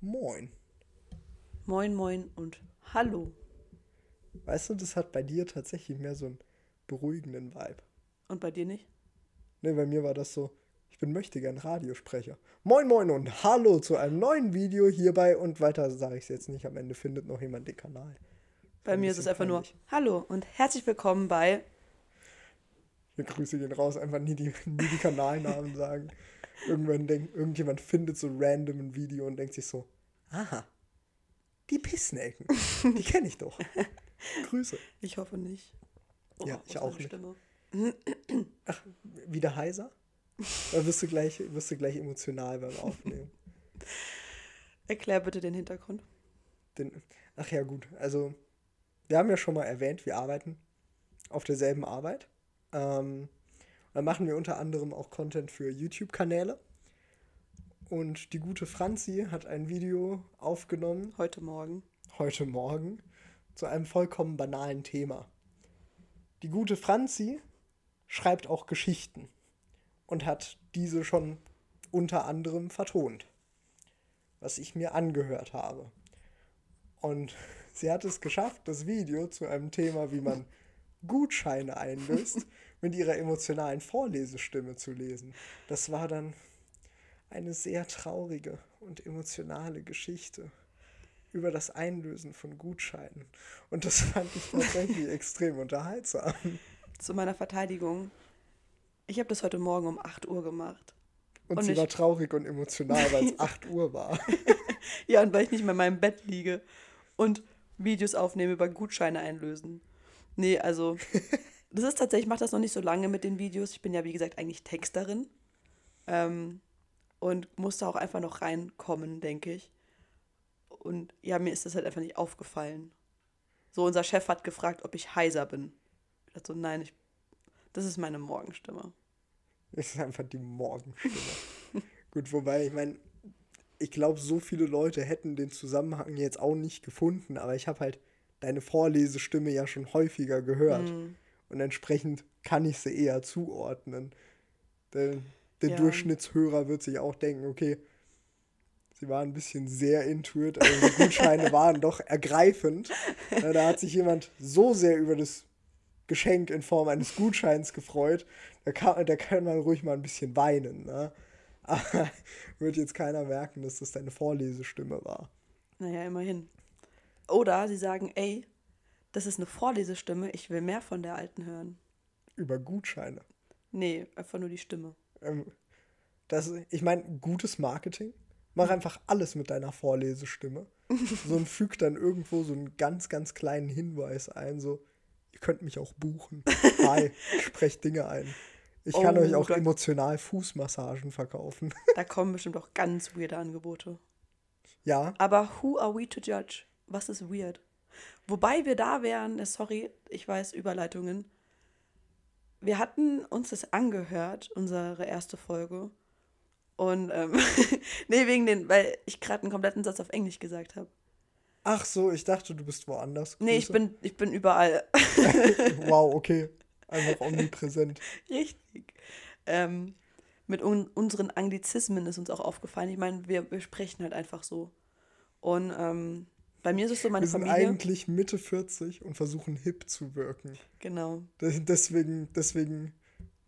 Moin. Moin, moin und hallo. Weißt du, das hat bei dir tatsächlich mehr so einen beruhigenden Vibe. Und bei dir nicht? Ne, bei mir war das so, ich bin möchtegern Radiosprecher. Moin, moin und hallo zu einem neuen Video hierbei und weiter sage ich es jetzt nicht. Am Ende findet noch jemand den Kanal. Bei Ein mir ist es einfach nur peinlich. Hallo und herzlich willkommen bei. Wir Grüße gehen raus, einfach nie die, nie die Kanalnamen sagen. Irgendwann denkt, irgendjemand findet so random ein Video und denkt sich so, aha, die Pissnelken, die kenne ich doch. Grüße. Ich hoffe nicht. Ja, wo ich auch nicht. Ach, wieder heiser? Da wirst du gleich, wirst du gleich emotional beim Aufnehmen. Erklär bitte den Hintergrund. Den, ach ja, gut. Also, wir haben ja schon mal erwähnt, wir arbeiten auf derselben Arbeit. Ähm, dann machen wir unter anderem auch Content für YouTube-Kanäle. Und die gute Franzi hat ein Video aufgenommen, Heute Morgen. heute Morgen, zu einem vollkommen banalen Thema. Die gute Franzi schreibt auch Geschichten und hat diese schon unter anderem vertont, was ich mir angehört habe. Und sie hat es geschafft, das Video zu einem Thema, wie man Gutscheine einlöst, mit ihrer emotionalen Vorlesestimme zu lesen. Das war dann eine sehr traurige und emotionale Geschichte über das Einlösen von Gutscheinen. Und das fand ich tatsächlich extrem unterhaltsam. Zu meiner Verteidigung. Ich habe das heute Morgen um 8 Uhr gemacht. Und, Und sie war traurig und emotional, weil es 8 Uhr war. Ja, und weil ich nicht mehr in meinem Bett liege und Videos aufnehme über Gutscheine einlösen. Nee, also, das ist tatsächlich, ich mache das noch nicht so lange mit den Videos. Ich bin ja, wie gesagt, eigentlich Texterin. Ähm, und musste auch einfach noch reinkommen, denke ich. Und ja, mir ist das halt einfach nicht aufgefallen. So, unser Chef hat gefragt, ob ich heiser bin. Ich dachte so, nein, ich, das ist meine Morgenstimme. Das ist einfach die Morgenstimme. Gut, wobei, ich meine, ich glaube, so viele Leute hätten den Zusammenhang jetzt auch nicht gefunden, aber ich habe halt deine Vorlesestimme ja schon häufiger gehört. Mhm. Und entsprechend kann ich sie eher zuordnen. Der, der Ja. Durchschnittshörer wird sich auch denken, okay, sie war ein bisschen sehr into it, also die Gutscheine waren doch ergreifend. Da hat sich jemand so sehr über das Geschenk in Form eines Gutscheins gefreut, da kann, da kann man ruhig mal ein bisschen weinen. Ne? Aber wird jetzt keiner merken, dass das deine Vorlesestimme war. Naja, immerhin. Oder sie sagen, ey, das ist eine Vorlesestimme, ich will mehr von der alten hören. Über Gutscheine. Nee, einfach nur die Stimme. Ähm, das, ich meine, gutes Marketing. Mach einfach alles mit deiner Vorlesestimme. so und füg dann irgendwo so einen ganz, ganz kleinen Hinweis ein, so, ihr könnt mich auch buchen. Hi, sprecht Dinge ein. Ich kann Oh, euch auch emotional Fußmassagen verkaufen. Da kommen bestimmt auch ganz weirde Angebote. ja, Aber who are we to judge? Was ist weird? Wobei wir da wären, äh, sorry, ich weiß, Überleitungen. Wir hatten uns das angehört, unsere erste Folge. Und, ähm, nee, wegen den, weil ich gerade einen kompletten Satz auf Englisch gesagt habe. ach so, ich dachte, du bist woanders. Nee, ich Grüße. bin, ich bin überall. wow, okay. Einfach omnipräsent. Richtig. Ähm, mit un unseren Anglizismen ist uns auch aufgefallen. Ich meine, wir, wir sprechen halt einfach so. Und ähm, bei mir ist es so, meine Wir sind Familie. eigentlich Mitte 40 und versuchen hip zu wirken. Genau. Deswegen, deswegen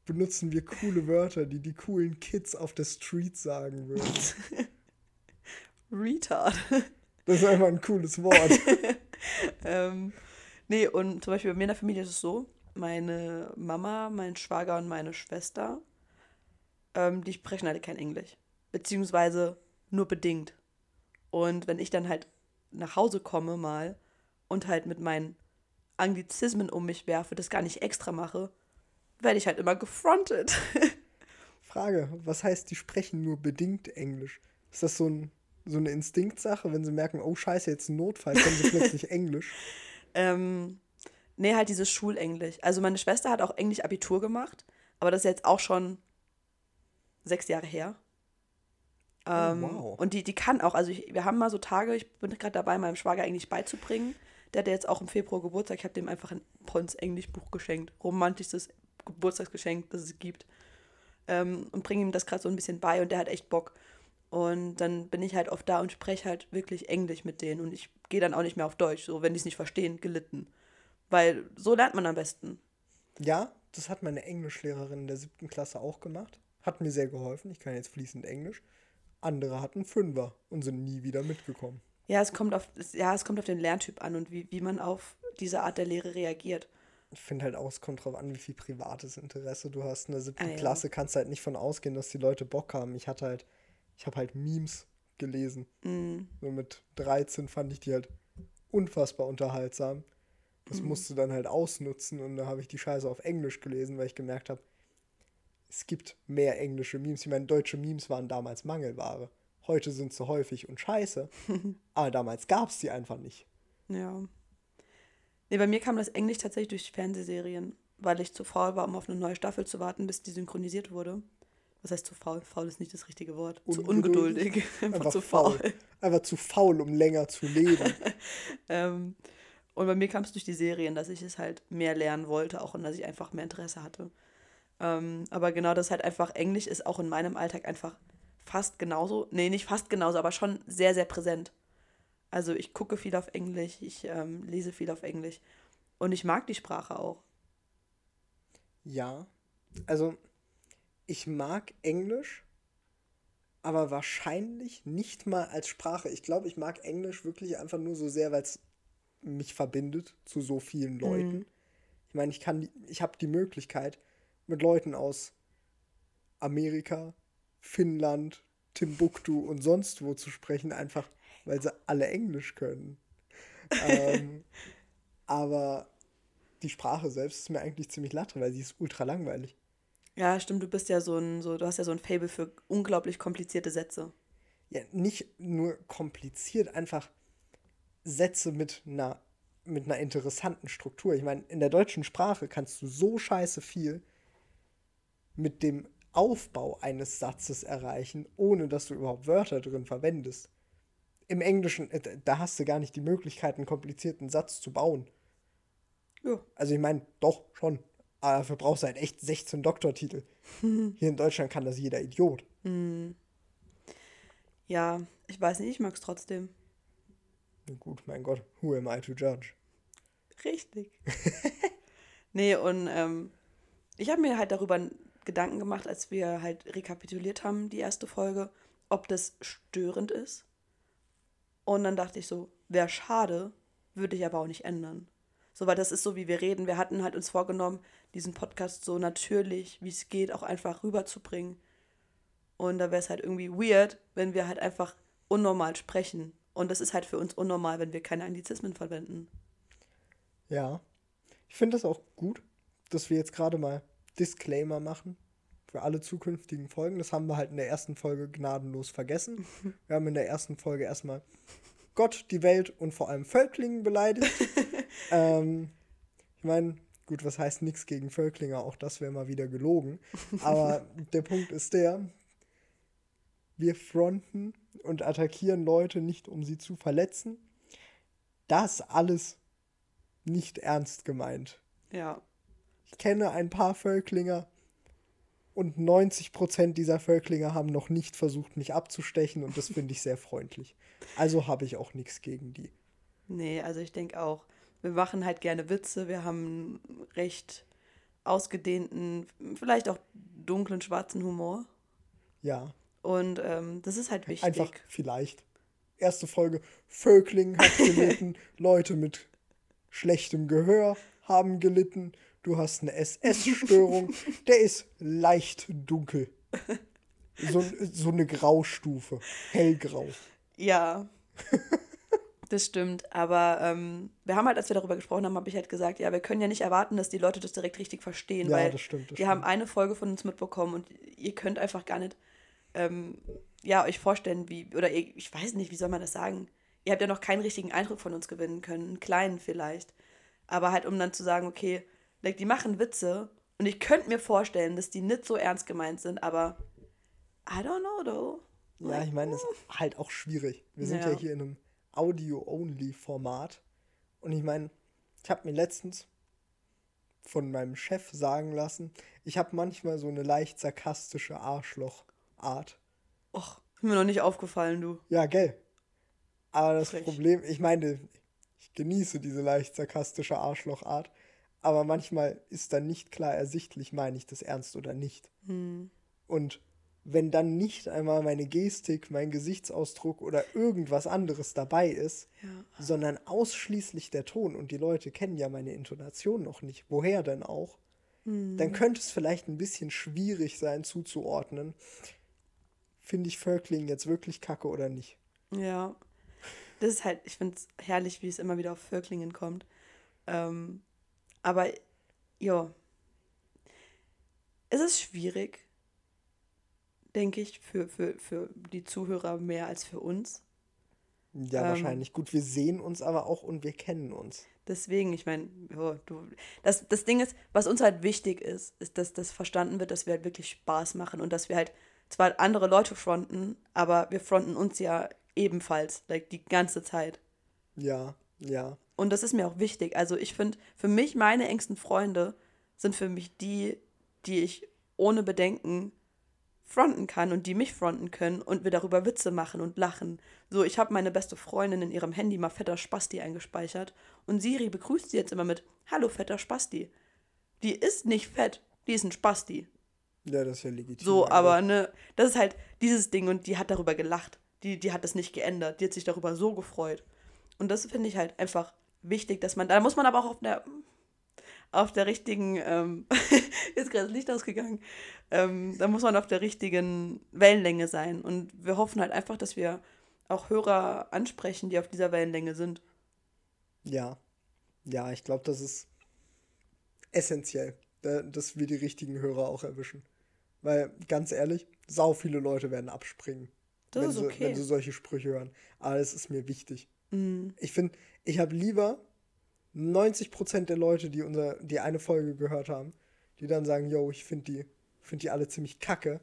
benutzen wir coole Wörter, die die coolen Kids auf der Street sagen würden. Retard. Das ist einfach ein cooles Wort. ähm, nee, und zum Beispiel bei mir in der Familie ist es so: meine Mama, mein Schwager und meine Schwester, ähm, die sprechen alle kein Englisch. Beziehungsweise nur bedingt. Und wenn ich dann halt nach Hause komme mal und halt mit meinen Anglizismen um mich werfe, das gar nicht extra mache, werde ich halt immer gefrontet. Frage, was heißt, die sprechen nur bedingt Englisch? Ist das so, ein, so eine Instinktsache, wenn sie merken, oh scheiße, jetzt ein Notfall, können sie plötzlich Englisch? Ähm, nee, halt dieses Schulenglisch. Also meine Schwester hat auch Englisch Abitur gemacht, aber das ist jetzt auch schon sechs Jahre her. Ähm, wow. Und die, die kann auch, also ich, wir haben mal so Tage, ich bin gerade dabei, meinem Schwager Englisch beizubringen. Der hat ja jetzt auch im Februar Geburtstag, ich habe dem einfach ein Pons Englischbuch geschenkt. Romantischstes Geburtstagsgeschenk, das es gibt. Ähm, und bringe ihm das gerade so ein bisschen bei und der hat echt Bock. Und dann bin ich halt oft da und spreche halt wirklich Englisch mit denen. Und ich gehe dann auch nicht mehr auf Deutsch, so wenn die es nicht verstehen, gelitten. Weil so lernt man am besten. Ja, das hat meine Englischlehrerin in der siebten Klasse auch gemacht. Hat mir sehr geholfen. Ich kann jetzt fließend Englisch. Andere hatten Fünfer und sind nie wieder mitgekommen. Ja, es kommt auf, ja, es kommt auf den Lerntyp an und wie, wie man auf diese Art der Lehre reagiert. Ich finde halt auch, es kommt drauf an, wie viel privates Interesse du hast. In der siebten Ah, ja. Klasse kannst du halt nicht von ausgehen, dass die Leute Bock haben. Ich hatte halt, ich habe halt Memes gelesen. Mm, So mit 13 fand ich die halt unfassbar unterhaltsam. Das musste dann halt ausnutzen und da habe ich die Scheiße auf Englisch gelesen, weil ich gemerkt habe, es gibt mehr englische Memes. Ich meine, deutsche Memes waren damals Mangelware. Heute sind sie häufig und scheiße. aber damals gab es die einfach nicht. ja. Nee, bei mir kam das Englisch tatsächlich durch Fernsehserien, weil ich zu faul war, um auf eine neue Staffel zu warten, bis die synchronisiert wurde. Was heißt zu faul? Faul ist nicht das richtige Wort. Zu Ungeduldig. ungeduldig. Einfach, Einfach zu faul. faul. Einfach zu faul, um länger zu leben. Ähm, und bei mir kam es durch die Serien, dass ich es halt mehr lernen wollte, auch und dass ich einfach mehr Interesse hatte. Ähm, aber genau das halt einfach Englisch ist auch in meinem Alltag einfach fast genauso, nee, nicht fast genauso, aber schon sehr, sehr präsent. Also ich gucke viel auf Englisch, ich ähm, lese viel auf Englisch und ich mag die Sprache auch. Ja, also ich mag Englisch, aber wahrscheinlich nicht mal als Sprache. Ich glaube, ich mag Englisch wirklich einfach nur so sehr, weil es mich verbindet zu so vielen Leuten. Ich meine, ich kann, ich habe die Möglichkeit, mit Leuten aus Amerika, Finnland, Timbuktu und sonst wo zu sprechen, einfach weil sie alle Englisch können. ähm, aber die Sprache selbst ist mir eigentlich ziemlich latte, weil sie ist ultra langweilig. Ja, stimmt, du bist ja so ein, so, du hast ja so ein Fable für unglaublich komplizierte Sätze. Ja, nicht nur kompliziert, einfach Sätze mit einer, mit einer interessanten Struktur. Ich meine, in der deutschen Sprache kannst du so scheiße viel mit dem Aufbau eines Satzes erreichen, ohne dass du überhaupt Wörter drin verwendest. Im Englischen, äh, da hast du gar nicht die Möglichkeit, einen komplizierten Satz zu bauen. Ja. Also ich meine, doch, schon. Aber dafür brauchst du halt echt 16 Doktortitel. Hier in Deutschland kann das jeder Idiot. Ja, ich weiß nicht, ich mag es trotzdem. Na Gut, mein Gott, who am I to judge? Richtig. nee, und ähm, ich habe mir halt darüber Gedanken gemacht, als wir halt rekapituliert haben, die erste Folge, ob das störend ist. Und dann dachte ich so, wäre schade, würde ich aber auch nicht ändern. So, weil das ist so, wie wir reden. Wir hatten halt uns vorgenommen, diesen Podcast so natürlich, wie es geht, auch einfach rüberzubringen. Und da wäre es halt irgendwie weird, wenn wir halt einfach unnormal sprechen. Und das ist halt für uns unnormal, wenn wir keine Anglizismen verwenden. Ja. Ich finde das auch gut, dass wir jetzt gerade mal Disclaimer machen für alle zukünftigen Folgen. Das haben wir halt in der ersten Folge gnadenlos vergessen. Wir haben in der ersten Folge erstmal Gott, die Welt und vor allem Völklingen beleidigt. ähm, ich meine, gut, was heißt nichts gegen Völklinger? Auch das wäre mal wieder gelogen. Aber der Punkt ist der, wir fronten und attackieren Leute nicht, um sie zu verletzen. Das alles nicht ernst gemeint. Ja. Ich kenne ein paar Völklinger und 90% dieser Völklinger haben noch nicht versucht, mich abzustechen und das finde ich sehr freundlich. Also habe ich auch nichts gegen die. Nee, also ich denke auch, wir machen halt gerne Witze, wir haben recht ausgedehnten, vielleicht auch dunklen, schwarzen Humor. Ja, Und ähm, das ist halt wichtig. einfach vielleicht. Erste Folge, Völkling hat gelitten, Leute mit schlechtem Gehör haben gelitten, du hast eine SS-Störung, der ist leicht dunkel. So, so eine Graustufe, hellgrau. Ja, das stimmt. Aber ähm, wir haben halt, als wir darüber gesprochen haben, habe ich halt gesagt, ja, wir können ja nicht erwarten, dass die Leute das direkt richtig verstehen, Ja, weil das stimmt, das wir haben stimmt. eine Folge von uns mitbekommen und ihr könnt einfach gar nicht, ähm, ja, euch vorstellen, wie, oder ihr, ich weiß nicht, wie soll man das sagen? Ihr habt ja noch keinen richtigen Eindruck von uns gewinnen können, einen kleinen vielleicht. Aber halt, um dann zu sagen, okay, like, die machen Witze und ich könnte mir vorstellen, dass die nicht so ernst gemeint sind, aber I don't know, though. Ja, ich meine, es ist halt auch schwierig. Wir sind ja, Ja. hier in einem Audio-Only-Format. Und ich meine, ich habe mir letztens von meinem Chef sagen lassen, ich habe manchmal so eine leicht sarkastische Arschloch-Art. Och, mir noch nicht aufgefallen, du. Ja, gell. Aber das Frech. Problem, ich meine, ich genieße diese leicht sarkastische Arschlochart, aber manchmal ist dann nicht klar ersichtlich, meine ich das ernst oder nicht. Hm. Und wenn dann nicht einmal meine Gestik, mein Gesichtsausdruck oder irgendwas anderes dabei ist, Ja. sondern ausschließlich der Ton und die Leute kennen ja meine Intonation noch nicht, woher denn auch, Hm. dann könnte es vielleicht ein bisschen schwierig sein zuzuordnen. Finde ich Völkling jetzt wirklich kacke oder nicht? Ja. Das ist halt, ich finde es herrlich, wie es immer wieder auf Völklingen kommt. Ähm, aber, ja. Es ist schwierig, denke ich, für, für, für die Zuhörer mehr als für uns. Ja, Ähm. wahrscheinlich. Gut, wir sehen uns aber auch und wir kennen uns. Deswegen, ich meine, ja, du, das, das Ding ist, was uns halt wichtig ist, ist, dass das verstanden wird, dass wir halt wirklich Spaß machen und dass wir halt zwar andere Leute fronten, aber wir fronten uns ja ebenfalls, like, die ganze Zeit. Ja, ja. Und das ist mir auch wichtig. Also ich finde, für mich, meine engsten Freunde sind für mich die, die ich ohne Bedenken fronten kann und die mich fronten können und wir darüber Witze machen und lachen. So, ich habe meine beste Freundin in ihrem Handy mal fetter Spasti eingespeichert und Siri begrüßt sie jetzt immer mit Hallo fetter Spasti. Die ist nicht fett, die ist ein Spasti. Ja, das ist ja legitim. So, eigentlich. aber ne, das ist halt dieses Ding und die hat darüber gelacht. Die, die hat das nicht geändert. Die hat sich darüber so gefreut. Und das finde ich halt einfach wichtig, dass man, da muss man aber auch auf der, auf der richtigen, ähm, jetzt gerade das Licht ausgegangen, ähm, da muss man auf der richtigen Wellenlänge sein. Und wir hoffen halt einfach, dass wir auch Hörer ansprechen, die auf dieser Wellenlänge sind. Ja. Ja, ich glaube, das ist essentiell, da- dass wir die richtigen Hörer auch erwischen. Weil, ganz ehrlich, sau viele Leute werden abspringen. Das wenn ist sie, okay. Wenn sie solche Sprüche hören. Aber es ist mir wichtig. Mhm. Ich finde, ich habe lieber 90% der Leute, die unser, die eine Folge gehört haben, die dann sagen, yo, ich finde die, find die alle ziemlich kacke,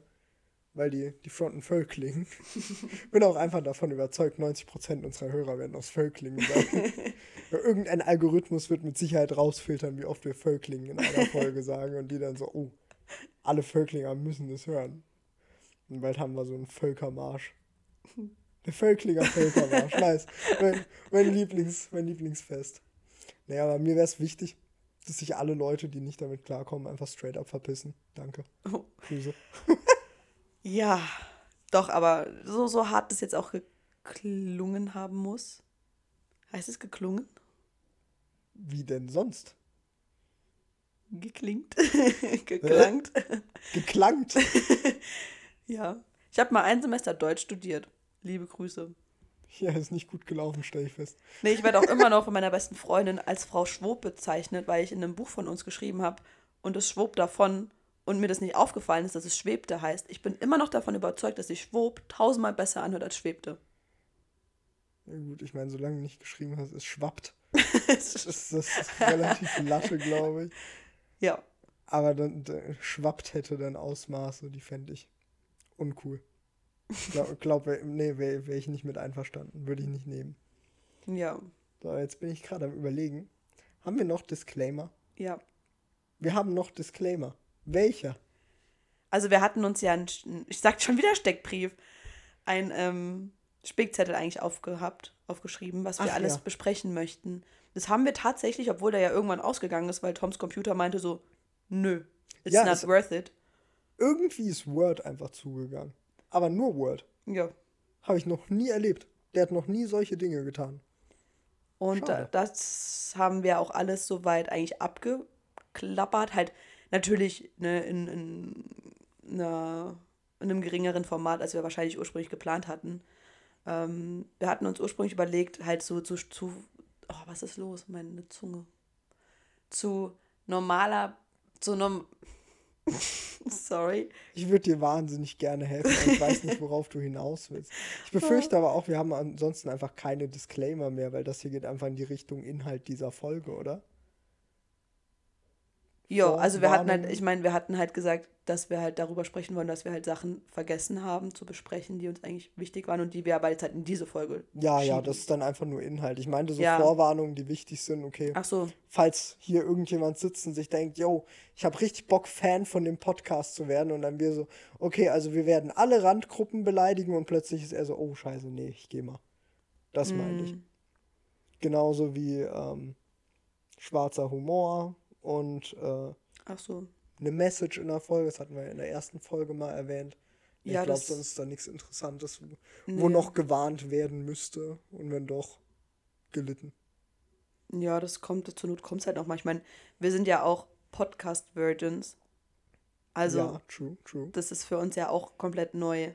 weil die, die fronten Völklingen. Bin auch einfach davon überzeugt, 90% unserer Hörer werden aus Völklingen sein. Irgendein Algorithmus wird mit Sicherheit rausfiltern, wie oft wir Völklingen in einer Folge sagen und die dann so, oh, alle Völklinger müssen das hören. Und bald haben wir so einen Völkermarsch. Der Völklinger Völkermarsch, nice. Mein, mein, Lieblings, mein Lieblingsfest. Naja, aber mir wäre es wichtig, dass sich alle Leute, die nicht damit klarkommen, einfach straight up verpissen. Danke. Oh. Grüße. Ja, doch, aber so, so hart das jetzt auch geklungen haben muss. Heißt es geklungen? Wie denn sonst? Geklingt? Geklangt? Geklangt. ja. Ich habe mal ein Semester Deutsch studiert. Liebe Grüße. Ja, ist nicht gut gelaufen, stelle ich fest. Nee, ich werde auch immer noch von meiner besten Freundin als Frau Schwob bezeichnet, weil ich in einem Buch von uns geschrieben habe und es schwob davon und mir das nicht aufgefallen ist, dass es schwebte heißt. Ich bin immer noch davon überzeugt, dass sich schwob tausendmal besser anhört als schwebte. Ja gut, ich meine, solange du nicht geschrieben hast, es schwappt. Das ist, das ist relativ Latte, glaube ich. ja. Aber dann äh, schwappt hätte dann Ausmaße, die fände ich uncool. Glaub, glaub nee, wäre wär ich nicht mit einverstanden. Würde ich nicht nehmen. Ja. So, jetzt bin ich gerade am überlegen. Haben wir noch Disclaimer? Ja. Wir haben noch Disclaimer. Welcher? Also wir hatten uns ja, ein, ich sag schon wieder Steckbrief, ein ähm, Spickzettel eigentlich aufgehabt, aufgeschrieben, was wir Ach, alles ja. besprechen möchten. Das haben wir tatsächlich, obwohl der ja irgendwann ausgegangen ist, weil Toms Computer meinte so, nö, it's Ja, not worth it. Irgendwie ist Word einfach zugegangen. Aber nur Word. Ja. Habe ich noch nie erlebt. Der hat noch nie solche Dinge getan. Und da, das haben wir auch alles soweit eigentlich abgeklappert. Halt natürlich ne, in, in, einer, in einem geringeren Format, als wir wahrscheinlich ursprünglich geplant hatten. Ähm, wir hatten uns ursprünglich überlegt, halt so zu, zu oh, was ist los? Meine Zunge. Zu normaler, zu norm Sorry. Ich würde dir wahnsinnig gerne helfen, ich weiß nicht, worauf du hinaus willst. Ich befürchte aber auch, wir haben ansonsten einfach keine Disclaimer mehr, weil das hier geht einfach in die Richtung Inhalt dieser Folge, oder? Ja, also wir hatten halt, ich meine, wir hatten halt gesagt, dass wir halt darüber sprechen wollen, dass wir halt Sachen vergessen haben zu besprechen, die uns eigentlich wichtig waren und die wir aber jetzt halt in diese Folge Ja, ja, schieben. das ist dann einfach nur Inhalt. Ich meinte so Ja. Vorwarnungen, die wichtig sind, okay. Ach so, Falls hier irgendjemand sitzt und sich denkt, yo, ich habe richtig Bock, Fan von dem Podcast zu werden und dann wir so, okay, also wir werden alle Randgruppen beleidigen und plötzlich ist er so, oh scheiße, nee, ich geh mal. Das meinte ich. Genauso wie ähm, schwarzer Humor und äh, so. eine Message in der Folge, das hatten wir in der ersten Folge mal erwähnt. Ich Ja, glaube, sonst ist da nichts Interessantes, wo Nee. noch gewarnt werden müsste und wenn doch, gelitten. Ja, das kommt, zur Not kommt es halt noch mal. Ich meine, wir sind ja auch Podcast-Virgins. Also, ja, true, true. das ist für uns ja auch komplett neu.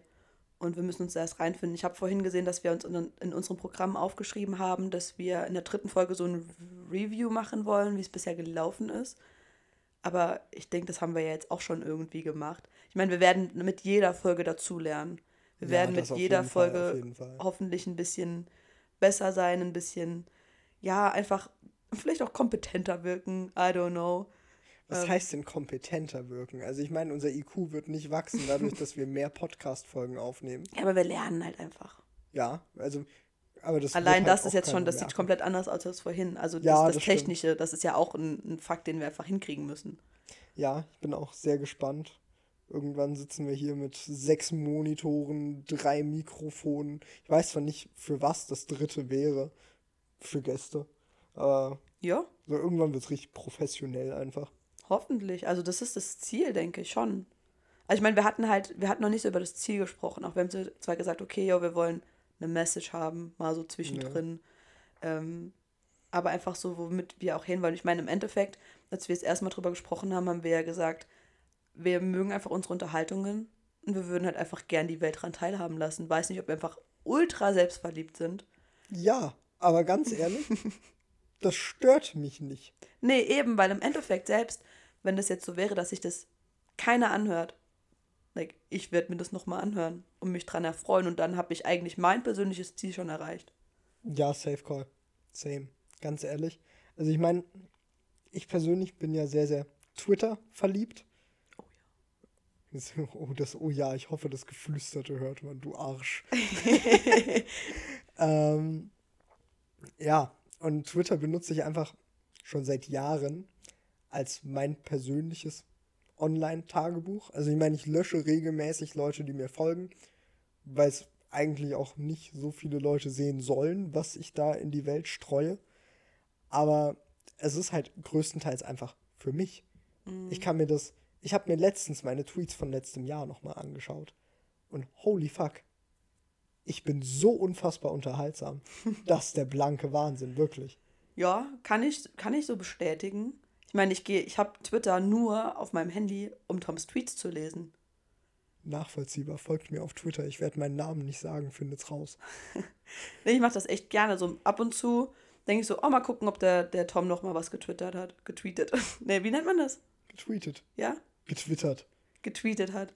Und wir müssen uns da erst reinfinden. Ich habe vorhin gesehen, dass wir uns in, in unserem Programm aufgeschrieben haben, dass wir in der dritten Folge so ein Review machen wollen, wie es bisher gelaufen ist. Aber ich denke, das haben wir ja jetzt auch schon irgendwie gemacht. Ich meine, wir werden mit jeder Folge dazulernen. Wir Ja, werden mit jeder Folge Fall. hoffentlich ein bisschen besser sein, ein bisschen, ja, einfach vielleicht auch kompetenter wirken. I don't know. Was Ähm. heißt denn kompetenter wirken? Also ich meine, unser IQ wird nicht wachsen dadurch, dass wir mehr Podcast-Folgen aufnehmen. Ja, aber wir lernen halt einfach. Ja, also, aber das Allein halt das ist jetzt schon, das sieht merken. komplett anders aus als vorhin. Also das, Ja, das, das stimmt. Technische, das ist ja auch ein, ein Fakt, den wir einfach hinkriegen müssen. Ja, ich bin auch sehr gespannt. Irgendwann sitzen wir hier mit sechs Monitoren, drei Mikrofonen. Ich weiß zwar nicht, für was das dritte wäre, für Gäste. Aber Ja, so irgendwann wird es richtig professionell einfach. Hoffentlich. Also das ist das Ziel, denke ich schon. Also ich meine, wir hatten halt, wir hatten noch nicht so über das Ziel gesprochen. Auch wir haben zwar gesagt, okay, ja, wir wollen eine Message haben, mal so zwischendrin. Ähm, aber einfach so, womit wir auch hinwollen. Ich meine, im Endeffekt, als wir es erstmal drüber gesprochen haben, haben wir ja gesagt, wir mögen einfach unsere Unterhaltungen und wir würden halt einfach gern die Welt daran teilhaben lassen. Weiß nicht, ob wir einfach ultra selbstverliebt sind. Ja, aber ganz ehrlich, das stört mich nicht. Nee, eben, weil im Endeffekt selbst, wenn das jetzt so wäre, dass sich das keiner anhört, like, ich werde mir das nochmal anhören und mich dran erfreuen und dann habe ich eigentlich mein persönliches Ziel schon erreicht. Ja, Safe Call. Same. Ganz ehrlich. Also ich meine, ich persönlich bin ja sehr, sehr Twitter verliebt. Oh ja. Oh, das, oh ja, ich hoffe, das Geflüsterte hört man, du Arsch. ähm, ja, und Twitter benutze ich einfach schon seit Jahren als mein persönliches Online-Tagebuch. Also ich meine, ich lösche regelmäßig Leute, die mir folgen, weil es eigentlich auch nicht so viele Leute sehen sollen, was ich da in die Welt streue. Aber es ist halt größtenteils einfach für mich. Ich kann mir das, ich habe mir letztens meine Tweets von letztem Jahr nochmal angeschaut. Und holy fuck, ich bin so unfassbar unterhaltsam. das ist der blanke Wahnsinn, wirklich. Ja, kann ich, kann ich so bestätigen. Ich meine, ich gehe, ich habe Twitter nur auf meinem Handy, um Toms Tweets zu lesen. Nachvollziehbar, folgt mir auf Twitter. Ich werde meinen Namen nicht sagen, findet's raus. Nee, ich mache das echt gerne. So ab und zu denke ich so, oh, mal gucken, ob der, der Tom noch mal was getwittert hat. Getweetet. nee, wie nennt man das? Getweetet, Ja? getwittert. getweetet hat.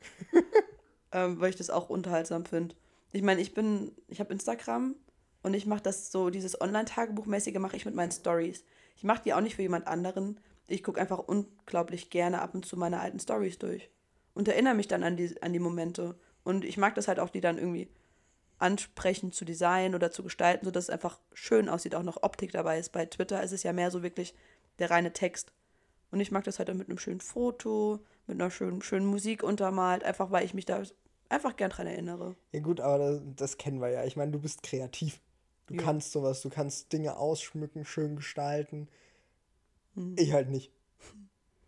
ähm, weil ich das auch unterhaltsam finde. Ich meine, ich bin, ich habe Instagram und ich mache das so, dieses Online-Tagebuchmäßige mache ich mit meinen Stories. Ich mache die auch nicht für jemand anderen. Ich gucke einfach unglaublich gerne ab und zu meine alten Stories durch und erinnere mich dann an die, an die Momente. Und ich mag das halt auch, die dann irgendwie ansprechend zu designen oder zu gestalten, sodass es einfach schön aussieht, auch noch Optik dabei ist. Bei Twitter ist es ja mehr so wirklich der reine Text. Und ich mag das halt dann mit einem schönen Foto, mit einer schönen, schönen Musik untermalt, einfach weil ich mich da einfach gern dran erinnere. Ja gut, aber das, das kennen wir ja. Ich meine, du bist kreativ. Du Ja. kannst sowas, du kannst Dinge ausschmücken, schön gestalten. Hm. Ich halt nicht.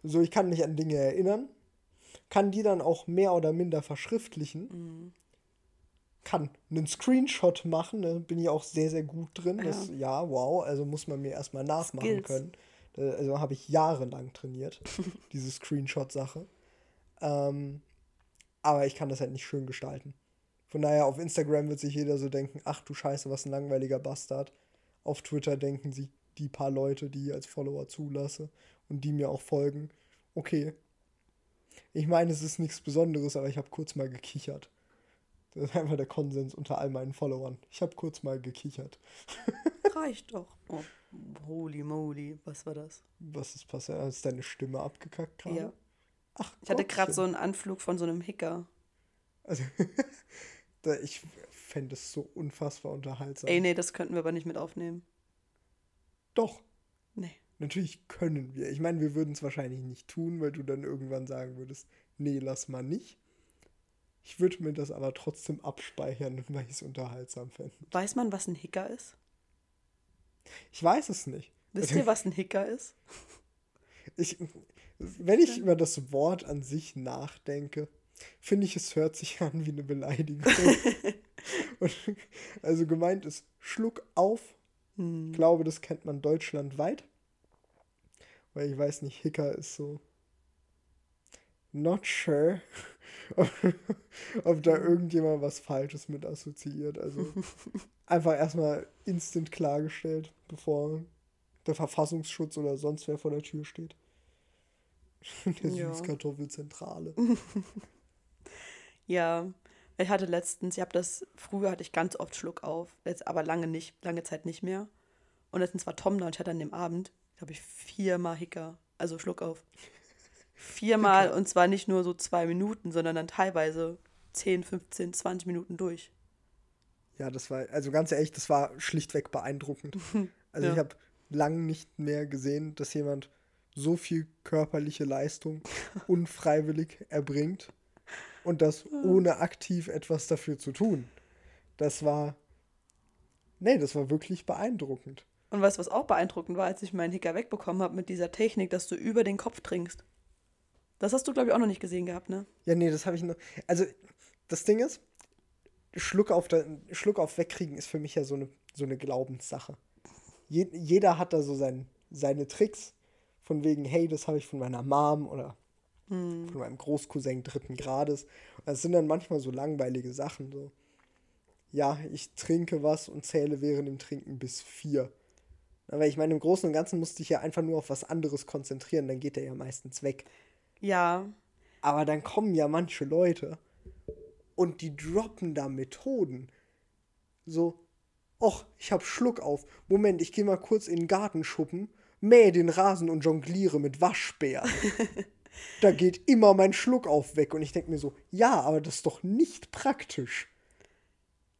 So, ich kann mich an Dinge erinnern, kann die dann auch mehr oder minder verschriftlichen, Hm. kann einen Screenshot machen, da bin ich auch sehr, sehr gut drin. Ja. Das, ja, wow, also muss man mir erstmal nachmachen Skills. können. Äh, Also habe ich jahrelang trainiert, diese Screenshot-Sache. Ähm, aber ich kann das halt nicht schön gestalten. Von daher, auf Instagram wird sich jeder so denken, ach du Scheiße, was ein langweiliger Bastard. Auf Twitter denken sich die paar Leute, die ich als Follower zulasse und die mir auch folgen, okay. Ich meine, es ist nichts Besonderes, aber ich habe kurz mal gekichert. Das ist einfach der Konsens unter all meinen Followern. Ich habe kurz mal gekichert. Reicht doch. Oh, Holy moly, was war das? Was ist passiert? Ist deine Stimme abgekackt gerade? Ja. Ach, Ich hatte gerade so einen Anflug von so einem Hicker. Also, ich fände es so unfassbar unterhaltsam. Ey, nee, das könnten wir aber nicht mit aufnehmen. Doch, Nee. natürlich können wir. Ich meine, wir würden es wahrscheinlich nicht tun, weil du dann irgendwann sagen würdest, nee, lass mal nicht. Ich würde mir das aber trotzdem abspeichern, weil ich es unterhaltsam fände. Weiß man, was ein Hicker ist? Ich weiß es nicht. Wisst ihr, was ein Hicker ist? Ich, wenn ich über das Wort an sich nachdenke, finde ich, es hört sich an wie eine Beleidigung. Und, also gemeint ist Schluck auf. Ich glaube, das kennt man deutschlandweit. Weil ich weiß nicht, Hicker ist so. Not sure, ob, ob da irgendjemand was Falsches mit assoziiert. Also einfach erstmal instant klargestellt, bevor der Verfassungsschutz oder sonst wer vor der Tür steht. Der Ja. Süßkartoffelzentrale. Ja, ich hatte letztens, ich habe das, früher hatte ich ganz oft Schluck auf, jetzt aber lange nicht, lange Zeit nicht mehr. Und letztens war Tom da und ich hatte an dem Abend, glaube ich, viermal Hicker, also Schluck auf. Viermal und zwar nicht nur so zwei Minuten, sondern dann teilweise 10, 15, 20 Minuten durch. Ja, das war, also ganz ehrlich, das war schlichtweg beeindruckend. Also Ja. ich habe lang nicht mehr gesehen, dass jemand so viel körperliche Leistung unfreiwillig erbringt und das ohne aktiv etwas dafür zu tun. Das war, nee, das war wirklich beeindruckend. Und weißt du, was auch beeindruckend war, als ich meinen Hicker wegbekommen habe mit dieser Technik, dass du über den Kopf trinkst? Das hast du, glaube ich, auch noch nicht gesehen gehabt, ne? Ja, nee, das habe ich noch. Also, das Ding ist, Schluck auf, der, Schluck auf wegkriegen ist für mich ja so eine, so eine Glaubenssache. Je, jeder hat da so sein, seine Tricks, von wegen, hey, das habe ich von meiner Mom oder von meinem Großcousin dritten Grades. Und das sind dann manchmal so langweilige Sachen, so. Ja, ich trinke was und zähle während dem Trinken bis vier. Aber ich meine, im Großen und Ganzen musste ich ja einfach nur auf was anderes konzentrieren, dann geht der ja meistens weg. Ja, Aber dann kommen ja manche Leute und die droppen da Methoden. So, och, ich hab Schluck auf. Moment, ich gehe mal kurz in den Garten schuppen, mähe den Rasen und jongliere mit Waschbären. da geht immer mein Schluck auf weg. Und ich denke mir so, ja, aber das ist doch nicht praktisch.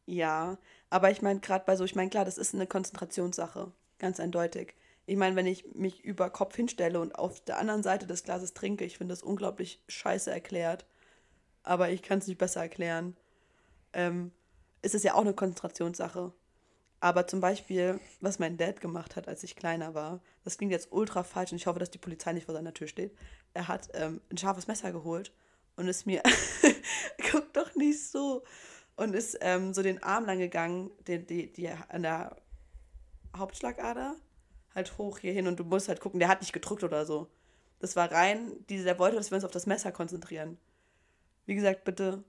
Ja, aber ich meine, gerade bei so, ich meine, klar, das ist eine Konzentrationssache, ganz eindeutig. Ich meine, wenn ich mich über Kopf hinstelle und auf der anderen Seite des Glases trinke, ich finde das unglaublich scheiße erklärt. Aber ich kann es nicht besser erklären. Ähm, ist es ja auch eine Konzentrationssache. Aber zum Beispiel, was mein Dad gemacht hat, als ich kleiner war, das klingt jetzt ultra falsch und ich hoffe, dass die Polizei nicht vor seiner Tür steht. Er hat ähm, ein scharfes Messer geholt und ist mir, guck doch nicht so, und ist ähm, so den Arm lang gegangen, die, die, die an der Hauptschlagader, halt hoch hier hin und du musst halt gucken, der hat nicht gedrückt oder so. Das war rein, diese, der wollte, dass wir uns auf das Messer konzentrieren. Wie gesagt, bitte